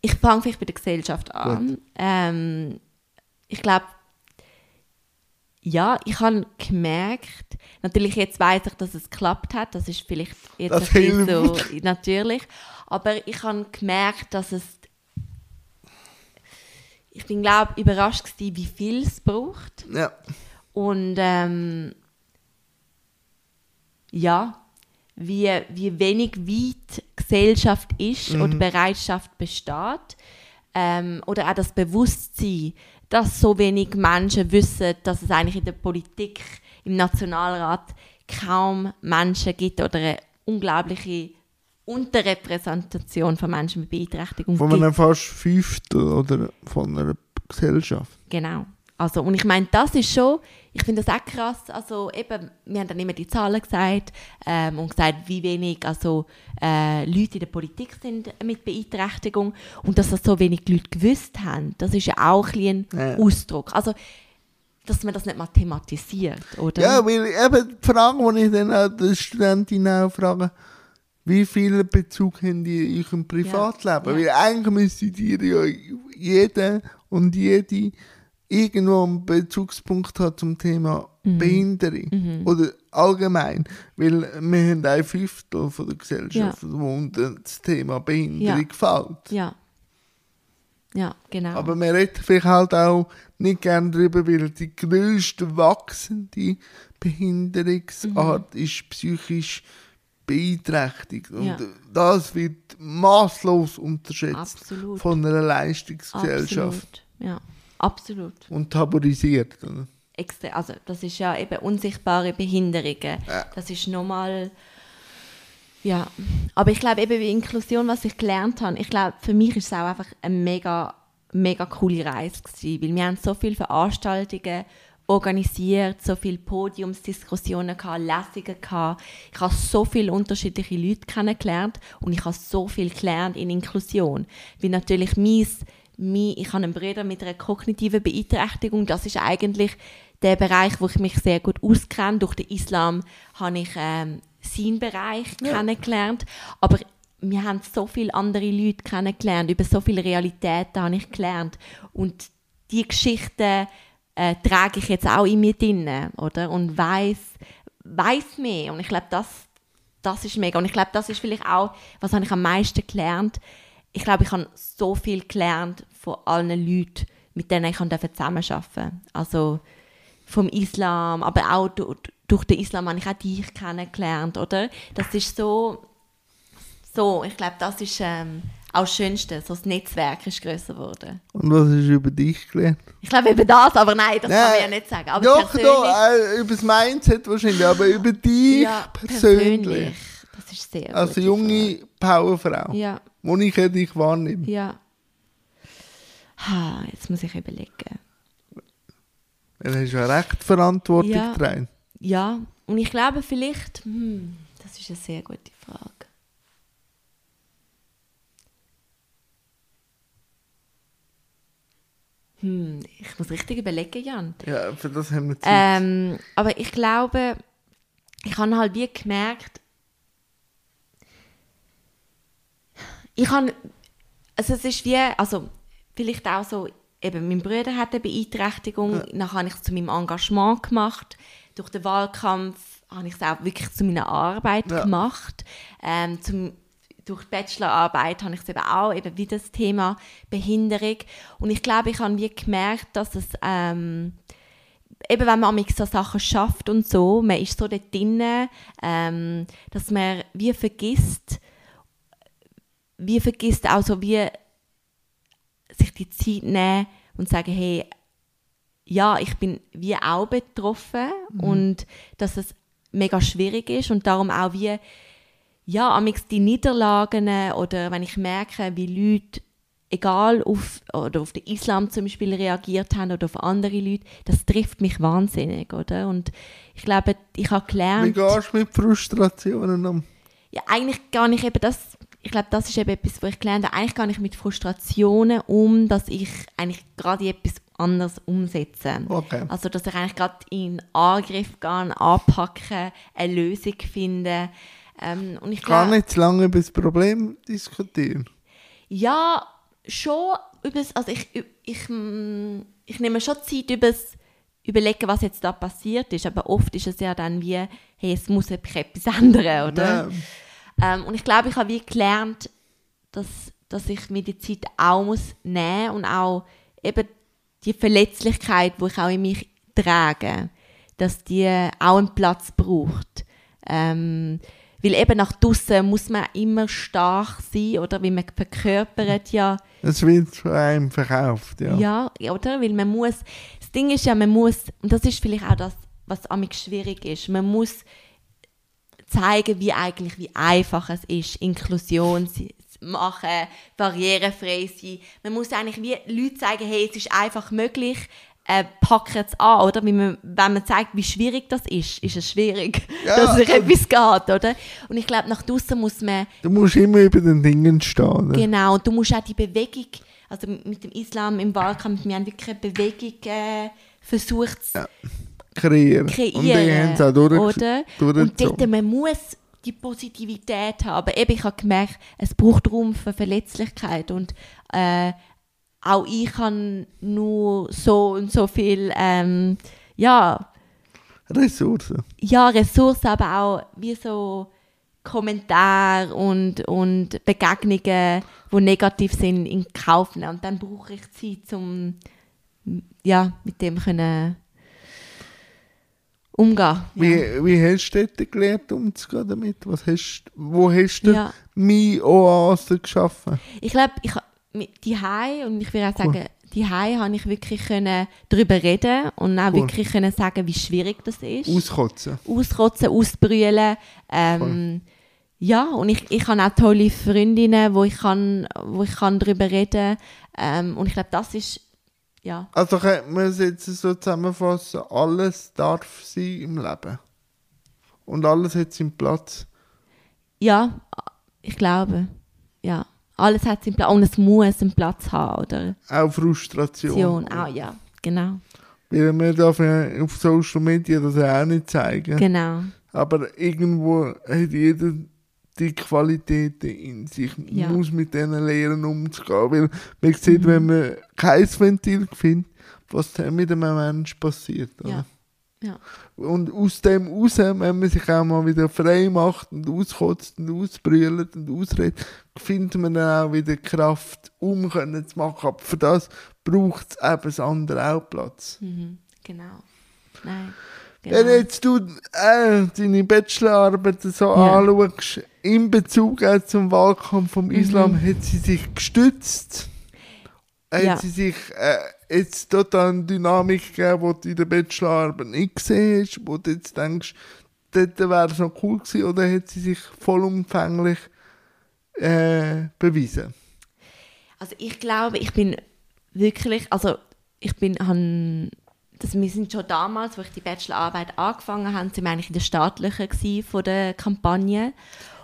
Ich fange vielleicht bei der Gesellschaft an. Ähm, ich glaube, ja, ich habe gemerkt, natürlich jetzt weiß ich, dass es geklappt hat, das ist vielleicht jetzt Das ein so natürlich, aber ich habe gemerkt, dass es ich bin glaube überrascht gewesen, wie viel es braucht. Ja. und ähm, ja, wie, wie wenig weit Gesellschaft ist oder Bereitschaft besteht. Ähm, oder auch das Bewusstsein, dass so wenig Menschen wissen, dass es eigentlich in der Politik, im Nationalrat kaum Menschen gibt oder eine unglaubliche Unterrepräsentation von Menschen mit Beeinträchtigung Von gibt. einem fast Fünftel oder von einer Gesellschaft. Genau. Also, und ich meine, das ist schon, ich finde das auch krass, also eben, wir haben dann immer die Zahlen gesagt ähm, und gesagt, wie wenig also, äh, Leute in der Politik sind mit Beeinträchtigung und dass das so wenig Leute gewusst haben, das ist ja auch ein, Ja. Ausdruck. Also, dass man das nicht mal thematisiert, oder? Ja, weil eben die Frage, die ich dann auch den Studentinnen auch frage, wie viel Bezug haben die in eurem Privatleben? Ja. Weil eigentlich müsstet ihr ja jeder und jede irgendwo einen Bezugspunkt haben zum Thema Mhm. Behinderung. Oder allgemein. Weil wir haben ein Fünftel von der Gesellschaft, wo unter das Thema Behinderung Ja. fällt. Ja, Ja, genau. Aber man redet vielleicht halt auch nicht gerne darüber, weil die grösste wachsende Behinderungsart Mhm. ist psychisch beeinträchtigt. Und Ja. das wird maßlos unterschätzt Absolut. von einer Leistungsgesellschaft Absolut. Ja, absolut. und tabuisiert. oder? Extra, also das ist ja eben unsichtbare Behinderungen. Ja. Das ist nochmal, ja. Aber ich glaube eben wie Inklusion, was ich gelernt habe, ich glaube für mich ist es auch einfach eine mega, mega coole Reise gewesen, weil wir haben so viele Veranstaltungen organisiert, so viele Podiumsdiskussionen gehabt, Lesungen gehabt. Ich habe so viele unterschiedliche Leute kennengelernt und ich habe so viel gelernt in Inklusion, weil natürlich mies mein, ich habe einen Bruder mit einer kognitiven Beeinträchtigung. Das ist eigentlich der Bereich, wo ich mich sehr gut auskenne. Durch den Islam habe ich ähm, seinen Bereich kennengelernt. Aber wir haben so viele andere Leute kennengelernt. Über so viele Realitäten habe ich gelernt. Und die Geschichten äh, trage ich jetzt auch in mir drin, oder? Und weiß weiß mehr. Und ich glaube, das, das ist mega. Und ich glaube, das ist vielleicht auch, was habe ich am meisten gelernt. Ich glaube, ich habe so viel gelernt von allen Leuten, mit denen ich zusammenarbeiten durfte. Also vom Islam, aber auch durch, den Islam habe ich auch dich kennengelernt, oder? Das ist so, so ich glaube, das ist ähm, auch das Schönste. So das Netzwerk ist grösser geworden. Und was ist über dich gelernt? Ich glaube eben das, aber nein, das kann man ja nicht sagen. Aber doch, persönlich- doch, äh, über das Mindset wahrscheinlich, aber über dich ja, persönlich. Das ist sehr Als gute junge Powerfrau. Ja, wo ich ja dich wahrnehme. ja. Ha, jetzt muss ich überlegen. Dann hast du ja recht Verantwortung Ja. getragen. Ja, und ich glaube vielleicht, hm, das ist eine sehr gute Frage. Hm, ich muss richtig überlegen, Jan. Ja, für das haben wir Zeit. Ähm, aber ich glaube, ich habe halt wie gemerkt, ich habe, also es ist wie, also vielleicht auch so, eben mein Bruder hat eine Beeinträchtigung, dann habe ich es zu meinem Engagement gemacht, durch den Wahlkampf habe ich es auch wirklich zu meiner Arbeit Ja. gemacht, ähm, zum, durch die Bachelorarbeit habe ich es eben auch, eben wie das Thema Behinderung. Und ich glaube, ich habe wie gemerkt, dass es ähm, eben wenn man so Sachen schafft und so, man ist so dort drin, ähm, dass man wie vergisst, wie vergisst auch so wie sich die Zeit nehmen und sagen, hey, ja, ich bin wie auch betroffen und dass es mega schwierig ist und darum auch wie, ja, amix die Niederlagen oder wenn ich merke, wie Leute egal auf, oder auf den Islam zum Beispiel reagiert haben oder auf andere Leute, das trifft mich wahnsinnig, oder? Und ich glaube, ich habe Wie gelernt... gehst du mit Frustrationen um? Ja, eigentlich gar nicht eben das, ich glaube, das ist eben etwas, was ich gelernt habe. Eigentlich gar nicht mit Frustrationen um, dass ich eigentlich gerade etwas anderes umsetze. Okay. Also, dass ich eigentlich gerade in Angriff gehe, anpacken, eine Lösung finde. Ähm, und ich Gar glaube, nicht zu lange über das Problem diskutieren. ja, schon übers, also ich, ich, mm, ich nehme schon Zeit übers überlegen, was jetzt da passiert ist, aber oft ist es ja dann wie, hey, es muss etwas ändern, oder? Ja. Ähm, und ich glaube, ich habe wie gelernt, dass, dass ich mir die Zeit auch muss nehmen und auch eben die Verletzlichkeit, die ich auch in mich trage, dass die auch einen Platz braucht. Ähm, weil eben nach draussen muss man immer stark sein, oder? Weil man verkörpert ja Es wird einem verkauft, ja. ja. oder? Weil man muss, das Ding ist ja, man muss, und das ist vielleicht auch das, was amig schwierig ist, man muss zeigen, wie eigentlich, wie einfach es ist, Inklusion zu machen, barrierefrei sein. Man muss eigentlich wie Leute zeigen, hey, es ist einfach möglich, äh, packen es an, oder? Wenn man, wenn man zeigt, wie schwierig das ist, ist es schwierig, Ja, dass ähm. etwas geht, oder? Und ich glaube, nach draußen muss man Du musst immer über den Dingen stehen. ne? Genau, und du musst auch die Bewegung, also mit dem Islam im Wahlkampf, wir haben wirklich eine Bewegung äh, versucht zu Kreieren. kreieren. Und die haben es auch durch, oder? Und dort, man muss die Positivität haben. Aber eben, ich habe gemerkt, es braucht Raum für Verletzlichkeit und äh, auch ich kann nur so und so viel, ähm, ja, Ressourcen. ja, Ressourcen, aber auch wie so Kommentare und, und Begegnungen, die negativ sind, in Kauf nehmen. Und dann brauche ich Zeit, um ja, mit dem können umgehen. Ja. Wie, wie hast du dort gelernt, umzugehen damit? Was hast, wo hast du Ja. meine Oase geschaffen? Ich glaube, ich die Hai und ich würde auch sagen, die Hai habe ich wirklich können darüber reden und auch Cool. wirklich können sagen, wie schwierig das ist. Auskotzen. auskotzen, ausbrüllen. Ähm, ja, und ich, ich habe auch tolle Freundinnen, wo ich kann, wo ich kann darüber reden ähm, Und ich glaube, das ist, ja, Also könnte man es jetzt so zusammenfassen, alles darf sein im Leben. Und alles hat seinen Platz. ja, ich glaube, ja. Alles hat seinen Platz und es muss einen Platz haben, oder? Auch Frustration. Auch, ja, genau, Weil darf ja auf Social Media das ja auch nicht zeigen. genau, Aber irgendwo hat jeder die Qualitäten in sich, Ja. muss mit denen lernen umzugehen. Weil man sieht, Mhm. wenn man kein Ventil findet, was dann mit einem Menschen passiert. Ja, ja, Und aus dem raus, wenn man sich auch mal wieder frei macht und auskotzt und ausbrüllt und ausredet, findet man dann auch wieder Kraft, um können zu machen. Aber für das braucht es eben das andere auch Platz. mhm, genau, nein, Wenn genau, jetzt du äh, deine Bachelorarbeit so Ja. anschaust, in Bezug zum Wahlkampf vom Islam, hat sie sich gestützt? Hat Mhm. Ja. sie sich äh, jetzt total eine Dynamik gegeben, die du in der Bachelorarbeit nicht gesehen hast, wo du jetzt denkst, dort wäre es noch cool gewesen, oder hat sie sich vollumfänglich äh, bewiesen? Also ich glaube, ich bin wirklich, also ich bin, han, das, wir sind schon damals, wo ich die Bachelorarbeit angefangen habe, sind wir eigentlich in der staatlichen von der Kampagne.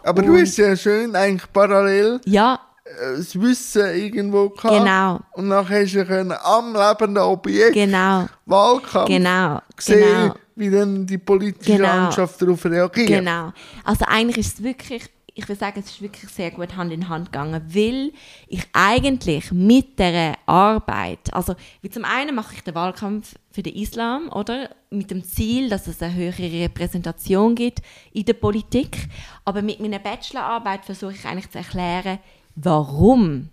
Aber du hast ja schön eigentlich parallel Ja, äh, das Wissen irgendwo gehabt. Genau. Und nachher hast du können am lebenden Objekt genau, Wahlkampf genau, gesehen, genau. wie dann die politische Genau. Landschaft darauf reagiert. Genau. Also eigentlich ist es wirklich, ich will sagen, es ist wirklich sehr gut Hand in Hand gegangen, weil ich eigentlich mit der Arbeit, also wie zum einen mache ich den Wahlkampf für den Islam, oder? Mit dem Ziel, dass es eine höhere Repräsentation gibt in der Politik. Aber mit meiner Bachelorarbeit versuche ich eigentlich zu erklären, warum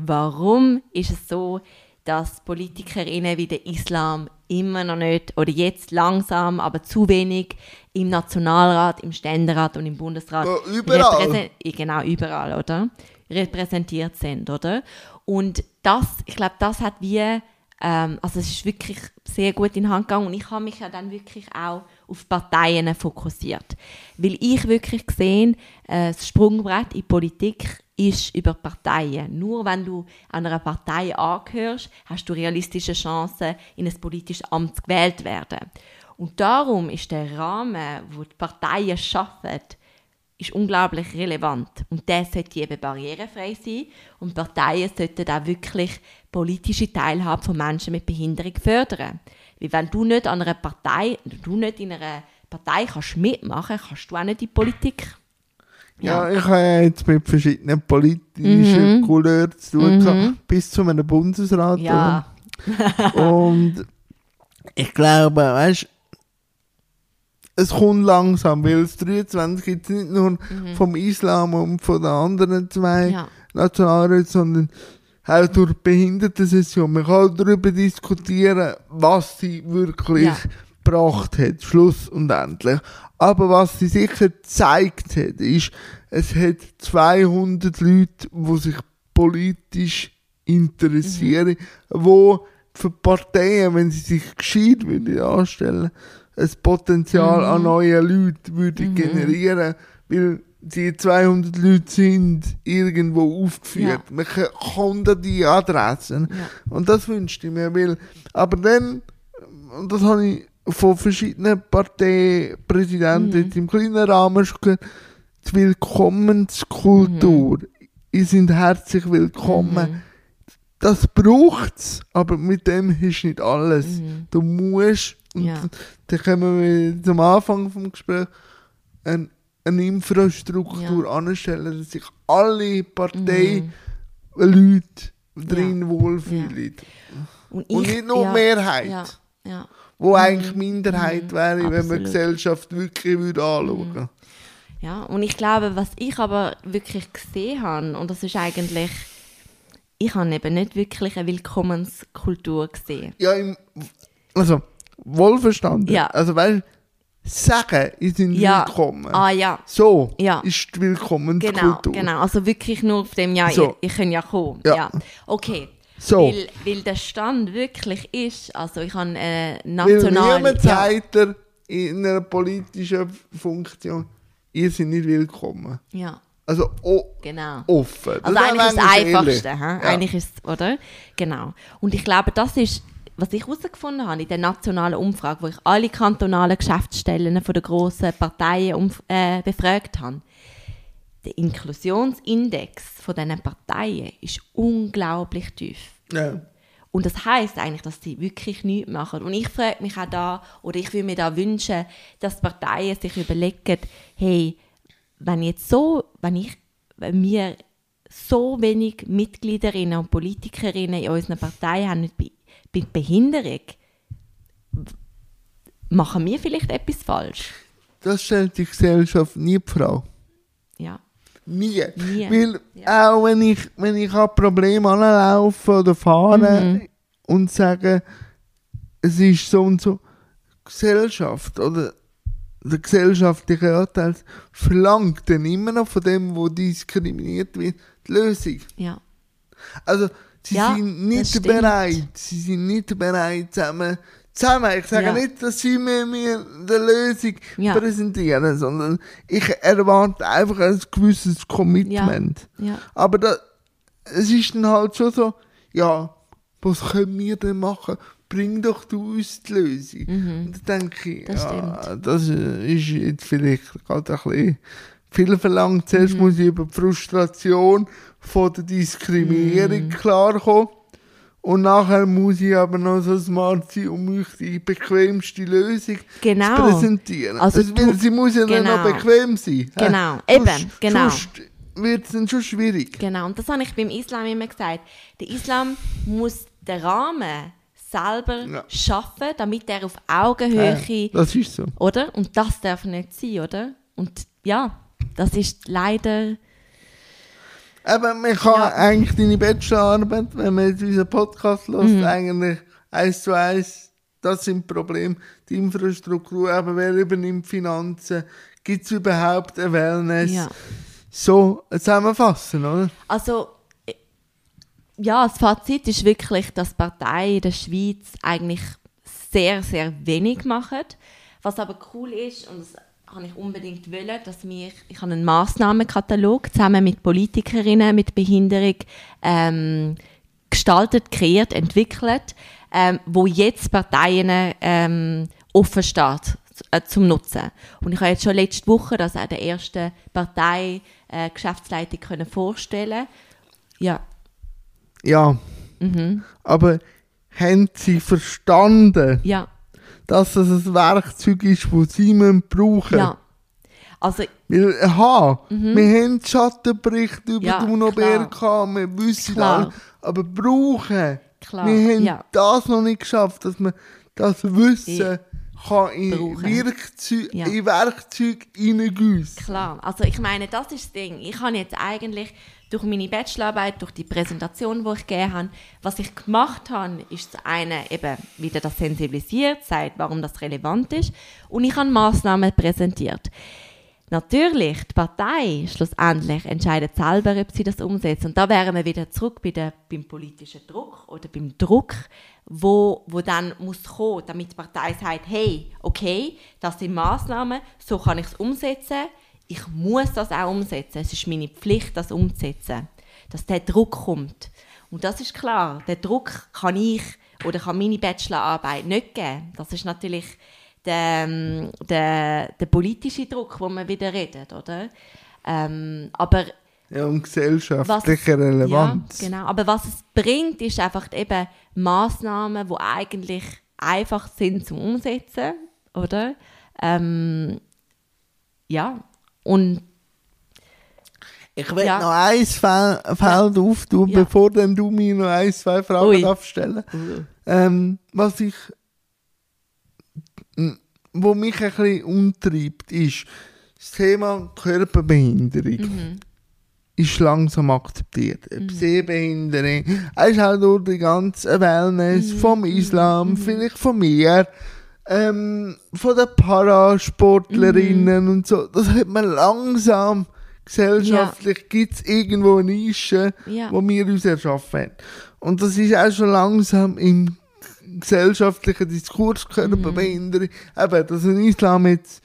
Warum ist es so, dass PolitikerInnen wie der Islam immer noch nicht oder jetzt langsam, aber zu wenig im Nationalrat, im Ständerat und im Bundesrat Ja, überall. genau überall, oder? Repräsentiert sind, oder? Und das, ich glaube, das hat wie, ähm, also es ist wirklich sehr gut in Hand gegangen und ich habe mich ja dann wirklich auch auf Parteien fokussiert, weil ich wirklich gesehen, äh, das Sprungbrett in Politik ist über Parteien. Nur wenn du einer Partei angehörst, hast du realistische Chancen, in ein politisches Amt gewählt werden. Und darum ist der Rahmen, wo die Parteien schaffen, ist unglaublich relevant. Und der sollte eben barrierefrei sein. Und Parteien sollten auch wirklich politische Teilhabe von Menschen mit Behinderung fördern. Weil wenn du nicht an einer Partei, du nicht in einer Partei kannst mitmachen, kannst du auch nicht in die Politik. Ja, ich habe ja jetzt mit verschiedenen politischen Mhm. Couleurs zu tun gehabt, bis zu einem Bundesrat. Ja. Und ich glaube, weißt es kommt langsam, weil es 23 gibt nicht nur vom Islam und von den anderen zwei Mhm. Ja. Nationalräten, sondern auch durch die Behindertensession. Man kann darüber diskutieren, was sie wirklich Ja. gebracht hat, Schluss und endlich. Aber was sie sicher gezeigt hat, ist, es hat 200 Leute, die sich politisch interessieren, wo für Parteien, wenn sie sich gescheit würden anstellen, ein Potenzial an neuen Leuten würde generieren, weil die 200 Leute sind irgendwo aufgeführt. Ja. Man kann- die Adressen. Ja. Und das wünschte ich mir, weil, aber dann, und das habe ich von verschiedenen Parteipräsidenten jetzt im kleinen Rahmen schon gehört, die Willkommenskultur. Ihr sind herzlich willkommen. Das braucht es, aber mit dem ist nicht alles. Du musst, und Ja. dann kommen wir zum Anfang vom Gespräch, eine, eine Infrastruktur anstellen, dass sich alle Parteileute drin wohlfühlen. Und, Und ich- nicht nur ja, Mehrheit. Ja, ja. Wo eigentlich Minderheit wäre, wenn man die absolut. Gesellschaft wirklich würde anschauen würde. Ja, und ich glaube, was ich aber wirklich gesehen habe, und das ist eigentlich, ich habe eben nicht wirklich eine Willkommenskultur gesehen. Ja, im, also, wohlverstanden. Ja. Also, weil sagen, ich bin Ja. willkommen. Ah ja, So Ja. ist die genau, Willkommenskultur. genau. Also wirklich nur auf dem, ja, So. ihr, ihr könnt ja kommen. Ja. Ja. Okay. So. Weil, weil der Stand wirklich ist, also ich habe eine Weil nationale... niemand ja, sagt in einer politischen Funktion, ihr seid nicht willkommen. ja, Also o genau. offen. Das Also eigentlich ist das Einfachste. Ja. Eigentlich ist oder? Genau. Und ich glaube, das ist, was ich herausgefunden habe in der nationalen Umfrage, wo ich alle kantonalen Geschäftsstellen von den grossen Parteien umf- äh, befragt habe. Der Inklusionsindex von diesen Parteien ist unglaublich tief. Ja. Und das heißt eigentlich, dass sie wirklich nichts machen. Und ich frage mich auch da, oder ich würde mir da wünschen, dass die Parteien sich überlegen, hey, wenn jetzt so, wenn ich, wenn wir so wenig Mitgliederinnen und Politikerinnen in unseren Parteien haben mit, Be mit Behinderung, machen wir vielleicht etwas falsch? Das stellt die Gesellschaft nie die Frage. Ja. Nie. Nie. Weil auch wenn ich, wenn ich an Probleme anlaufe oder fahre Mhm. und sage, es ist so und so, Gesellschaft oder der gesellschaftliche Anteil verlangt dann immer noch von dem, wo diskriminiert wird, die Lösung. Ja. Also sie Ja, sind nicht bereit, sie sind nicht bereit zusammen, zusammen. Ich sage Ja. nicht, dass sie mir, mir die Lösung Ja. präsentieren, sondern ich erwarte einfach ein gewisses Commitment. Ja. Aber da, es ist dann halt schon so, ja, was können wir denn machen? Bring doch du uns die Lösung. Und dann denke ich, Mhm. Das ja, das ist jetzt vielleicht gerade ein bisschen viel verlangt. Zuerst Mhm. muss ich über die Frustration von der Diskriminierung Mhm. klarkommen. Und nachher muss ich aber noch so smart sein, um mich die bequemste Lösung Genau. zu präsentieren. Also Also, weil du- sie muss ja dann noch genau. bequem sein. Genau, eben, Sonst- genau. Sonst wird es dann schon schwierig. Genau, und das habe ich beim Islam immer gesagt. Der Islam muss den Rahmen selber Ja. schaffen, damit er auf Augenhöhe, Ja, das ist so. oder? Und das darf nicht sein, oder? Und ja, das ist leider, Eben, man kann Ja. eigentlich deine Bachelorarbeit, wenn man jetzt unseren Podcast hört, Mhm. eigentlich eins zu eins, das sind Probleme, die Infrastruktur, aber wer übernimmt Finanzen, gibt es überhaupt ein Wellness? ja. So zusammenfassen, oder? Also, äh, ja, das Fazit ist wirklich, dass Parteien in der Schweiz eigentlich sehr, sehr wenig machen. Was aber cool ist, und das habe ich unbedingt wollen, dass wir, ich habe einen Massnahmenkatalog zusammen mit Politikerinnen mit Behinderung ähm, gestaltet, kreiert, entwickelt, ähm, wo jetzt Parteien ähm, offen steht äh, zum Nutzen. Und ich habe jetzt schon letzte Woche das auch der ersten Partei äh, Geschäftsleitung können vorstellen. Ja, Ja. Mhm. Aber haben sie verstanden, ja, dass das ein Werkzeug ist, das sie müssen brauchen ja. Also Weil, aha, wir haben Schattenberichte über Mhm. Ja, die UNO-BR klar. gehabt, wir wissen alles, aber brauchen, Klar, wir haben ja. das noch nicht geschafft, dass man das Wissen Ja. kann in Brauchen. Werkzeug, Ja. in Werkzeug hineingießen. Klar, also ich meine, das ist das Ding. Ich habe jetzt eigentlich durch meine Bachelorarbeit, durch die Präsentation, die ich gegeben habe, was ich gemacht habe, ist das eine eben wieder das sensibilisiert, sagt, warum das relevant ist, und ich habe Massnahmen präsentiert. Natürlich, die Partei schlussendlich entscheidet selber, ob sie das umsetzt. Und da wären wir wieder zurück bei der, beim politischen Druck oder beim Druck, wo, wo dann muss kommen, damit die Partei sagt, hey, okay, das sind Maßnahmen, so kann ich es umsetzen. Ich muss das auch umsetzen. Es ist meine Pflicht, das umzusetzen. Dass der Druck kommt. Und das ist klar, der Druck kann ich oder kann meine Bachelorarbeit nicht geben. Das ist natürlich der, ähm, der, der politische Druck, wo wir wieder reden, oder? Ähm, aber Ja, und was, gesellschaftliche Relevanz. Ja, genau. Aber was es bringt, ist einfach eben Massnahmen, die eigentlich einfach sind zum Umsetzen, oder? Ähm, ja, und Ich will Ja. noch ein Fel- Feld auftun, Ja. bevor dann du mir noch ein, zwei Fragen Ui. darfst stellen ähm, Was ich, wo mich ein bisschen umtreibt, ist, das Thema Körperbehinderung ist langsam akzeptiert. Ob Sehbehinderung, es ist auch durch die ganze Wellness vom Islam, vielleicht von mir, ähm, von den Parasportlerinnen und so. Das hat man langsam gesellschaftlich, gibt es irgendwo eine Nische, Ja. wo wir uns erschaffen haben. Und das ist auch schon langsam im gesellschaftlichen Diskurs Körperbehinderung. Eben, dass ein Islam jetzt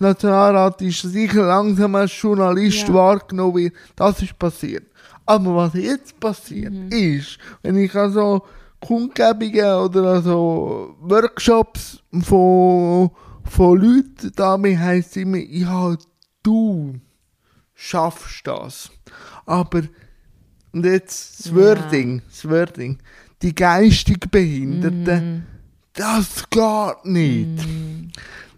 Nationalrat ist, sicher langsam als Journalist Ja. wahrgenommen wird. Das ist passiert. Aber was jetzt passiert, ist, wenn ich also Kundgebungen oder also Workshops von, von Leuten da bin, heisst es immer, ja, du schaffst das. Aber, und jetzt das Ja. Wording, das Wording, die geistig Behinderten, das geht nicht.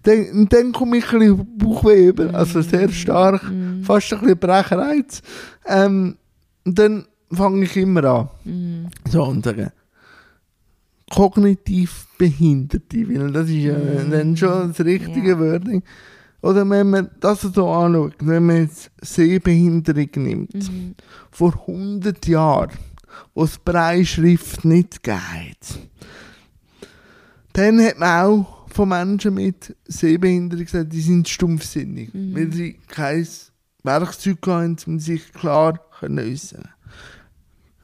Dann, und dann komme ich ein bisschen Bauchweh über, also sehr stark, fast ein bisschen Brechereiz. Ähm, und dann fange ich immer an. So, und sage, kognitiv Behinderte, weil das ist ja dann schon das richtige Ja. Wording. Oder wenn man das so anschaut, wenn man jetzt Sehbehinderung nimmt, vor 100 Jahren, wo es Breitschrift nicht geht, dann hat man auch von Menschen mit Sehbehinderung gesagt, die sind stumpfsinnig, weil sie kein Werkzeug haben, um sich klar können äußern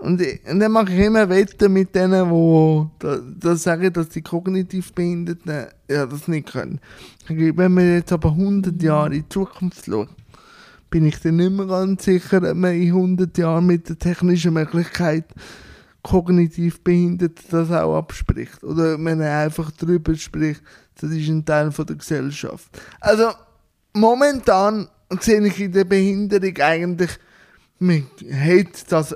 und, ich- und dann mache ich immer Wetten mit denen, die da, das sagen, dass die kognitiv Behinderten ja, das nicht können. Ich- Wenn man jetzt aber 100 Jahre in die Zukunft schaut, bin ich dann nicht mehr ganz sicher, ob man in 100 Jahren mit der technischen Möglichkeit kognitiv behindert das auch abspricht. Oder ob man einfach darüber spricht, das ist ein Teil von der Gesellschaft. Also momentan sehe ich in der Behinderung eigentlich, man hat das,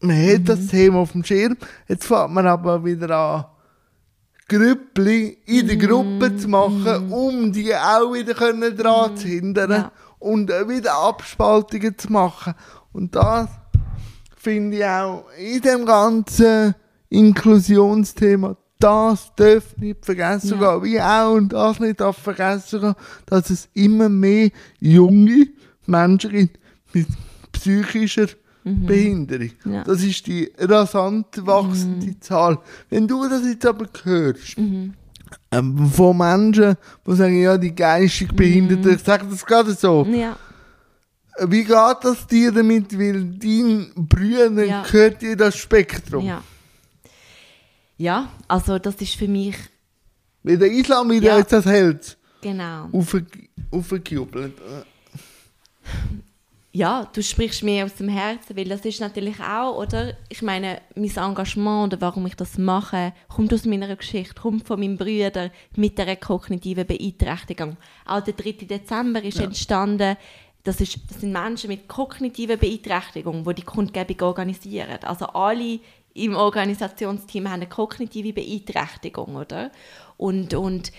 man hat das Thema auf dem Schirm, jetzt fängt man aber wieder an, Grüppli in der Gruppe zu machen, um die auch wieder können dran zu hindern Ja. und wieder Abspaltungen zu machen. Und das finde ich auch in dem ganzen Inklusionsthema, das darf nicht vergessen Ja. gehen, wie auch und das nicht darf vergessen gehen, dass es immer mehr junge Menschen gibt mit psychischer Behinderung. Mhm. Ja. Das ist die rasant wachsende Zahl. Wenn du das jetzt aber hörst, Mhm. ähm, von Menschen, die sagen, ja, die geistig Mhm. Behinderten, ich sage das gerade so, Ja. wie geht das dir damit, weil dein Brüder Ja. gehört in das Spektrum? Ja. Ja, also das ist für mich, Weil der Islam wieder Ja. jetzt das hält, genau. aufge- aufgejubelt. Ja, du sprichst mir aus dem Herzen, weil das ist natürlich auch, oder? Ich meine, mein Engagement oder warum ich das mache, kommt aus meiner Geschichte, kommt von meinem Bruder mit einer kognitiven Beeinträchtigung. Auch der 3. Dezember ist entstanden, das, ist, das sind Menschen mit kognitiven Beeinträchtigungen, die die Kundgebung organisieren. Also alle im Organisationsteam haben eine kognitive Beeinträchtigung, oder? Und, und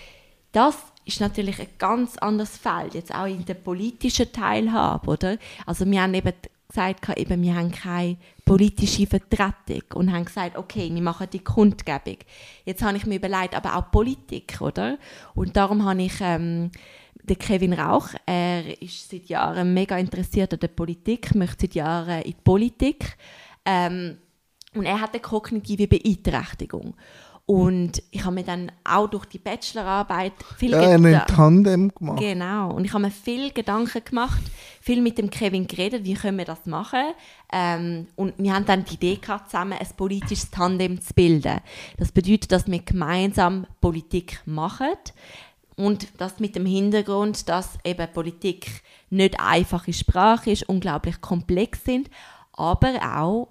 das ist natürlich ein ganz anderes Feld, jetzt auch in der politischen Teilhabe, oder? Also wir haben eben gesagt, eben, wir haben keine politische Vertretung und haben gesagt, okay, wir machen die Kundgebung. Jetzt habe ich mir überlegt, aber auch Politik, oder? Und darum habe ich ähm, den Kevin Rauch, er ist seit Jahren mega interessiert an der Politik, möchte seit Jahren in die Politik. Ähm, und er hat eine kognitive Beeinträchtigung. Und ich habe mir dann auch durch die Bachelorarbeit viel Ja, hat Geda- ein Tandem gemacht. Genau. Und ich habe mir viel Gedanken gemacht, viel mit dem Kevin geredet, wie können wir das machen. Ähm, und wir haben dann die Idee gehabt, zusammen ein politisches Tandem zu bilden. Das bedeutet, dass wir gemeinsam Politik machen. Und das mit dem Hintergrund, dass eben Politik nicht einfache Sprache ist, unglaublich komplex sind, aber auch,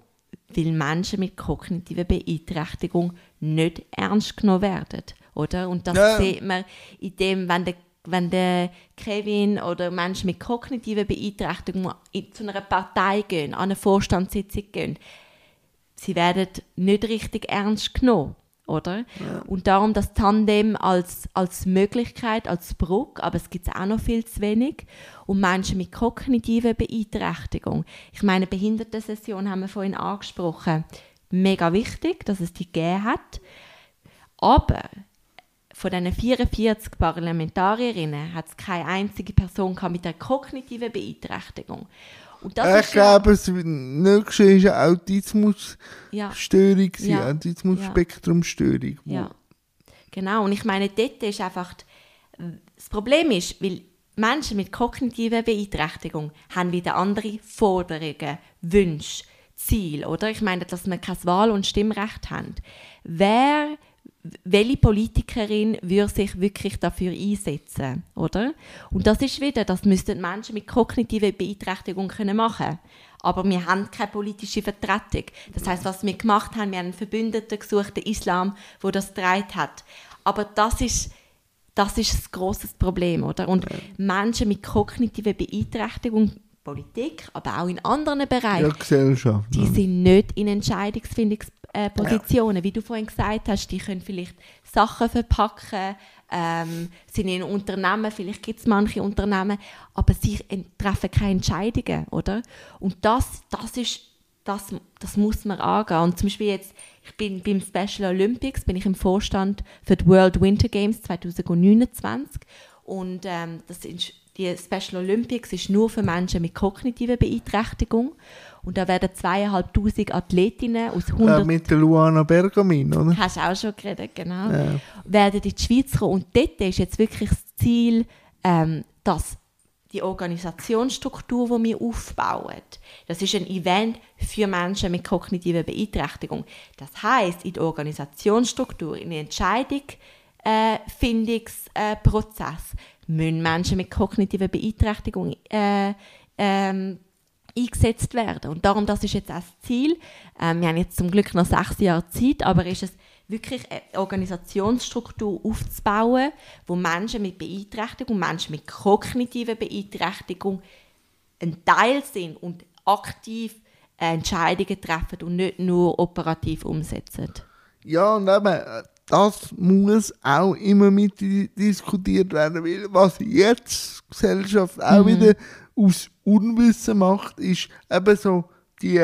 weil Menschen mit kognitiver Beeinträchtigung nicht ernst genommen werden. Oder? Und das Ja. sieht man in dem, wenn der, wenn der Kevin oder Menschen mit kognitiver Beeinträchtigung in- zu einer Partei gehen, an eine Vorstandssitzung gehen, sie werden nicht richtig ernst genommen, oder? Und darum das Tandem als, als Möglichkeit, als Brücke, aber es gibt es auch noch viel zu wenig. Und Menschen mit kognitiver Beeinträchtigung. Ich meine, Behindertensession haben wir vorhin angesprochen. Mega wichtig, dass es die gegeben hat. Aber von diesen 44 Parlamentarierinnen hat es keine einzige Person mit einer kognitiven Beeinträchtigung. Ich glaube, das Nächste ist eine Autismusstörung, Ja. Autismus-Spektrum-Störung. Ja, genau. Und ich meine, dort ist einfach, das Problem ist, weil Menschen mit kognitiver Beeinträchtigung haben wieder andere Forderungen, Wünsche, Ziele, oder? Ich meine, dass wir kein Wahl- und Stimmrecht haben. Wer, welche Politikerin würde sich wirklich dafür einsetzen, oder? Und das ist wieder, das müssten Menschen mit kognitiver Beeinträchtigung können machen. Aber wir haben keine politische Vertretung. Das heißt, was wir gemacht haben, wir haben einen Verbündeten gesucht, den Islam, wo das getragen hat. Aber das ist das ist ein grosses Problem, oder? Und Menschen mit kognitiver Beeinträchtigung, Politik, aber auch in anderen Ja, Bereichen, Gesellschaft. die ja. sind nicht in Entscheidungsfindungspositionen. Wie du vorhin gesagt hast, die können vielleicht Sachen verpacken, ähm, sind in Unternehmen, vielleicht gibt es manche Unternehmen, aber sie treffen keine Entscheidungen, oder? Und das, das ist, das, das muss man angehen. Und zum Beispiel jetzt, ich bin beim Special Olympics, bin ich im Vorstand für die World Winter Games 2029 und ähm, das ist, die Special Olympics ist nur für Menschen mit kognitiver Beeinträchtigung und da werden zweieinhalbtausend Athletinnen aus Ja, 100 mit der Luana Bergamin, oder? Hast du auch schon geredet, genau. Ja. Werden in die Schweiz kommen. Und dort ist jetzt wirklich das Ziel, ähm, dass die Organisationsstruktur, die wir aufbauen, das ist ein Event für Menschen mit kognitiver Beeinträchtigung. Das heißt, in der Organisationsstruktur, in den Entscheidungsfindungsprozess äh, müssen Menschen mit kognitiver Beeinträchtigung äh, ähm, eingesetzt werden. Und darum, das ist jetzt auch das Ziel. Ähm, wir haben jetzt zum Glück noch sechs Jahre Zeit, aber ist es wirklich eine Organisationsstruktur aufzubauen, wo Menschen mit Beeinträchtigung, Menschen mit kognitiver Beeinträchtigung ein Teil sind und aktiv äh, Entscheidungen treffen und nicht nur operativ umsetzen. Ja, und eben, äh, das muss auch immer mit di- diskutiert werden, weil was jetzt die Gesellschaft auch wieder aus Unwissen macht, ist eben so die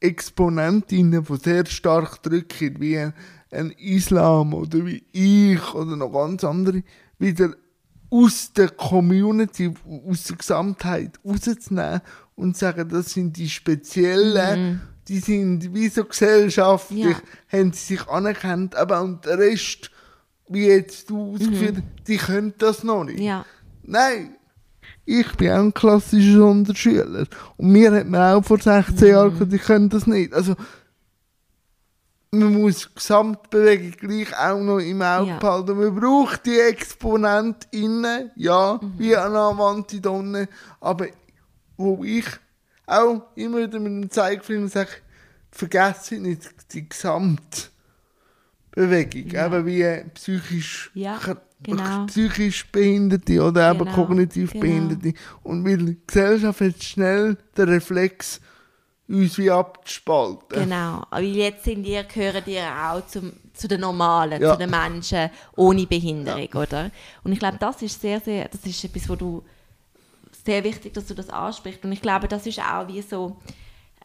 Exponentinnen, die sehr stark drücken, wie ein, ein Islam oder wie ich oder noch ganz andere, wieder aus der Community, aus der Gesamtheit rauszunehmen und sagen, das sind die Speziellen, die sind wie so gesellschaftlich, Ja. haben sie sich anerkannt, aber und der Rest, wie jetzt du ausgeführt hast, die können das noch nicht. Ja, Nein, ich bin auch ein klassischer Sonderschüler. Und mir hat man auch vor 16 Jahren gesagt, ich kann das nicht. Also, man muss die Gesamtbewegung gleich auch noch im Auge Ja. behalten. Man braucht die ExponentInnen, ja, wie eine Amantidonne, aber wo ich auch immer wieder mit dem Zeigefinger sage, vergesse nicht die Gesamtbewegung, Ja. eben wie psychisch Ja, genau. psychisch Behinderte oder eben Genau, kognitiv genau. Behinderte. Und weil die Gesellschaft hat schnell den Reflex, uns wie abzuspalten. Genau, weil jetzt sind ihr, gehören ihr auch zum, zu den Normalen, Ja. zu den Menschen ohne Behinderung, oder? Und ich glaube, das ist sehr, sehr, das ist etwas, wo du sehr wichtig, dass du das ansprichst. Und ich glaube, das ist auch wie so,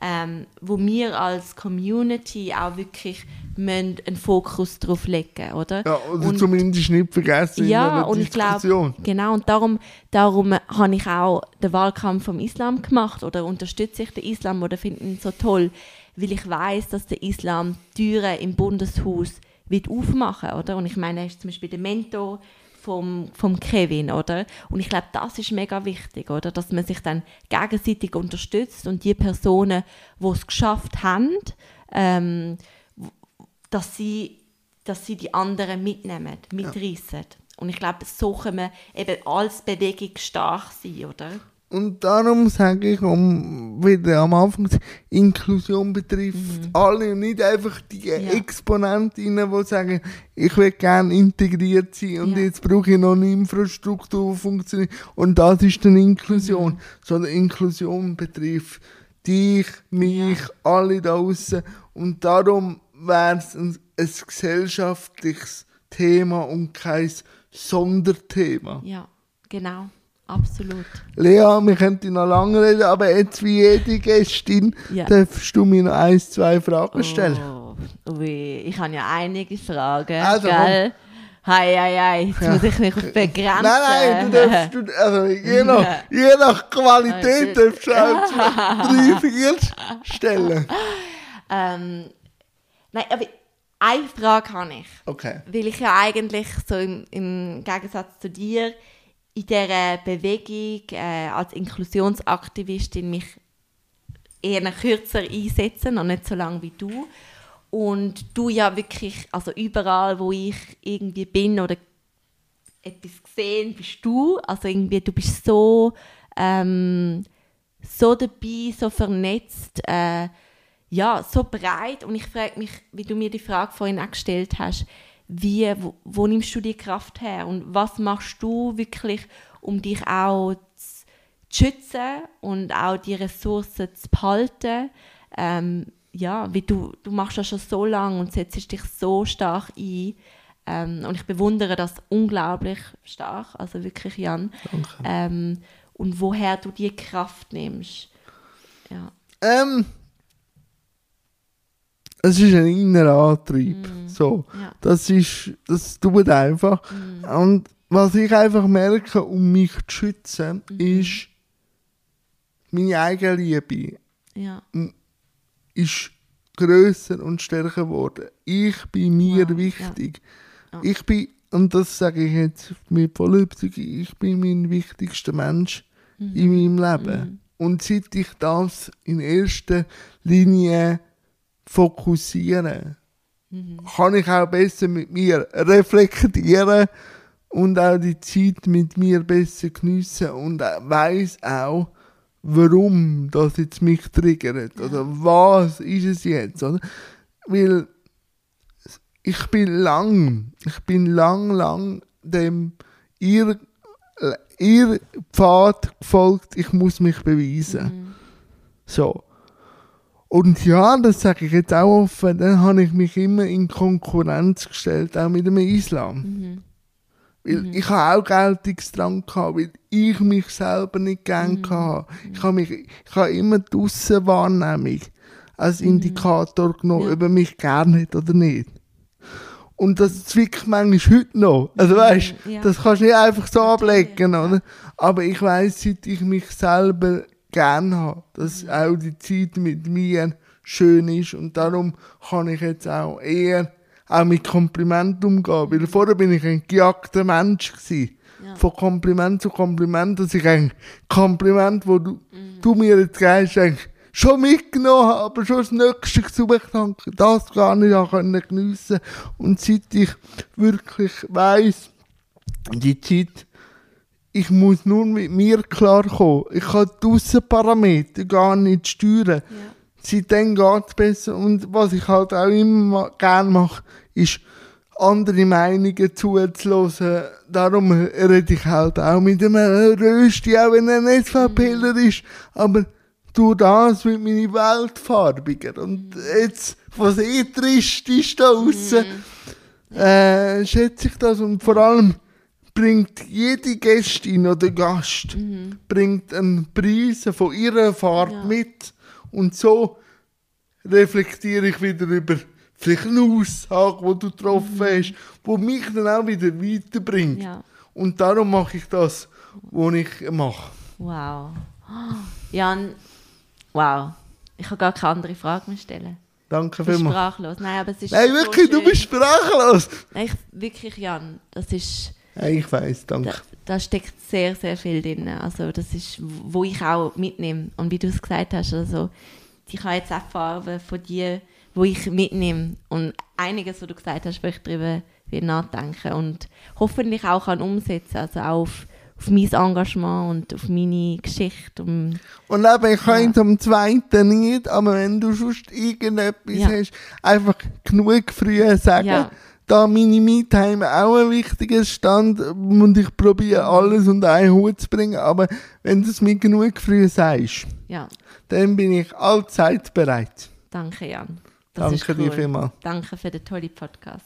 ähm, wo wir als Community auch wirklich müssen einen Fokus drauf legen, oder? Ja, oder Und- zumindest nicht vergessen in ja, und ich Diskussion. glaube, genau, und darum, darum habe ich auch den Wahlkampf vom Islam gemacht oder unterstütze ich den Islam oder finde ihn so toll, weil ich weiß, dass der Islam Türen im Bundeshaus wird aufmachen, oder? Und ich meine, er ist zum Beispiel der Mentor vom, vom Kevin, oder? Und ich glaube, das ist mega wichtig, oder? Dass man sich dann gegenseitig unterstützt und die Personen, die es geschafft haben, ähm, dass sie, dass sie die anderen mitnehmen, mitreißen. Und ich glaube, so können wir eben als Bewegung stark sein, oder? Und darum sage ich, um wieder am Anfang Inklusion betrifft alle und nicht einfach die Mhm. Ja. Exponentinnen, die sagen, ich will gerne integriert sein und Ja. jetzt brauche ich noch eine Infrastruktur, die funktioniert. Und das ist dann Inklusion. Mhm. Sondern Inklusion betrifft dich, mich, alle da draußen. Und darum wäre es ein, ein gesellschaftliches Thema und kein Sonderthema. Ja, genau. Absolut. Lea, wir könnten noch lange reden, aber jetzt wie jede Gästin Ja. darfst du mir noch ein, zwei Fragen stellen. Oh, ui, ich habe ja einige Fragen. Also, gell? Hei, hei, hei, jetzt muss ich mich begrenzen. Nein, nein, du darfst, du, also je nach, je nach Qualität darfst du auch drei, vier stellen. Ähm, nein, aber eine Frage habe ich. Okay. Weil ich ja eigentlich so im, im Gegensatz zu dir in dieser Bewegung äh, als Inklusionsaktivistin mich eher kürzer einsetze, noch nicht so lange wie du. Und du ja wirklich, also überall, wo ich irgendwie bin oder etwas gesehen, bist du. Also irgendwie, du bist so, ähm, so dabei, so vernetzt, äh, ja, so breit. Und ich frage mich, wie du mir die Frage vorhin auch gestellt hast, wie, wo, wo nimmst du die Kraft her und was machst du wirklich, um dich auch zu, zu schützen und auch die Ressourcen zu behalten? Ähm, ja, wie du, du machst das schon so lange und setzt dich so stark ein. Ähm, und ich bewundere das unglaublich stark, also wirklich, Jan. Danke. Ähm, und woher du die Kraft nimmst. Ja. Ähm, es ist ein innerer Antrieb. So. Ja. Das ist, das tut einfach. Und was ich einfach merke, um mich zu schützen, ist meine eigene Liebe Ja. ist grösser und stärker geworden. Ich bin mir Wow, wichtig. Ja. Ich bin, und das sage ich jetzt mit voller Überzeugung, ich bin mein wichtigster Mensch Mhm. in meinem Leben. Und seit ich das in erster Linie fokussiere, Mhm. kann ich auch besser mit mir reflektieren und auch die Zeit mit mir besser geniessen und weiß auch, warum das jetzt mich triggert oder was ist es jetzt, oder? Weil ich bin lang, ich bin lang, lang dem ihr, ihr Pfad gefolgt, ich muss mich beweisen. So. Und ja, das sage ich jetzt auch offen, dann habe ich mich immer in Konkurrenz gestellt, auch mit dem Islam. Weil ich habe auch Geltungsdrang gehabt, weil ich mich selber nicht gern hatte. Ich habe, mich, ich habe immer die Aussenwahrnehmung als Indikator genommen, Ja. ob er mich gern hat oder nicht. Und das zwickt manchmal heute noch. Also weißt Ja. das kannst du nicht einfach so ablegen, oder? Aber ich weiß, seit ich mich selber gern habe, dass auch die Zeit mit mir schön ist. Und darum kann ich jetzt auch eher auch mit Kompliment umgehen, weil vorher bin ich ein gejagter Mensch gewesen. Ja. Von Kompliment zu Kompliment, dass ich ein Kompliment, wo du, du mir jetzt gibst, eigentlich schon mitgenommen habe, aber schon das Nächste gesucht habe, das gar nicht können geniessen. Und seit ich wirklich weiss, die Zeit, ich muss nur mit mir klarkommen. Ich kann die Aussenparameter gar nicht steuern. Seitdem geht es besser. Und was ich halt auch immer gerne mache, ist, andere Meinungen zuzulassen. Darum rede ich halt auch mit einem Rösti, auch wenn er nicht SVPler ist. Aber durch das wird meine Welt farbiger. Und jetzt, was eh trist ist da draussen, äh, schätze ich das. Und vor allem bringt jede Gästin oder Gast bringt einen Preis von ihrer Fahrt Ja. mit. Und so reflektiere ich wieder über vielleicht eine Aussage, die du getroffen hast, die mich dann auch wieder weiterbringt. Ja. Und darum mache ich das, was ich mache. Wow. Jan, wow. Ich kann gar keine andere Frage mehr stellen. Danke Ich bin vielmals. sprachlos. Nein, aber es ist Nein, so wirklich, du schön. bist sprachlos. Nein, ich, wirklich, Jan, das ist... Ich weiß, danke. Da, da steckt sehr, sehr viel drin. Also das ist, wo ich auch mitnehme. Und wie du es gesagt hast, also ich habe jetzt auch Farben von dir, wo ich mitnehme. Und einiges, was du gesagt hast, wo ich darüber will nachdenken und hoffentlich auch kann umsetzen. Also auch auf, auf mein Engagement und auf meine Geschichte. Und, Und eben, ich kann Ja. am zweiten nicht, aber wenn du sonst irgendetwas Ja. hast, einfach genug früh sagen. Ja. Da meine Me-Time auch ein wichtiger Stand und ich probiere alles unter einen Hut zu bringen, aber wenn du es mir genug früh sagst, ja, dann bin ich allzeit bereit. danke Jan. Das Danke dir cool. vielmals. Danke für den tollen Podcast.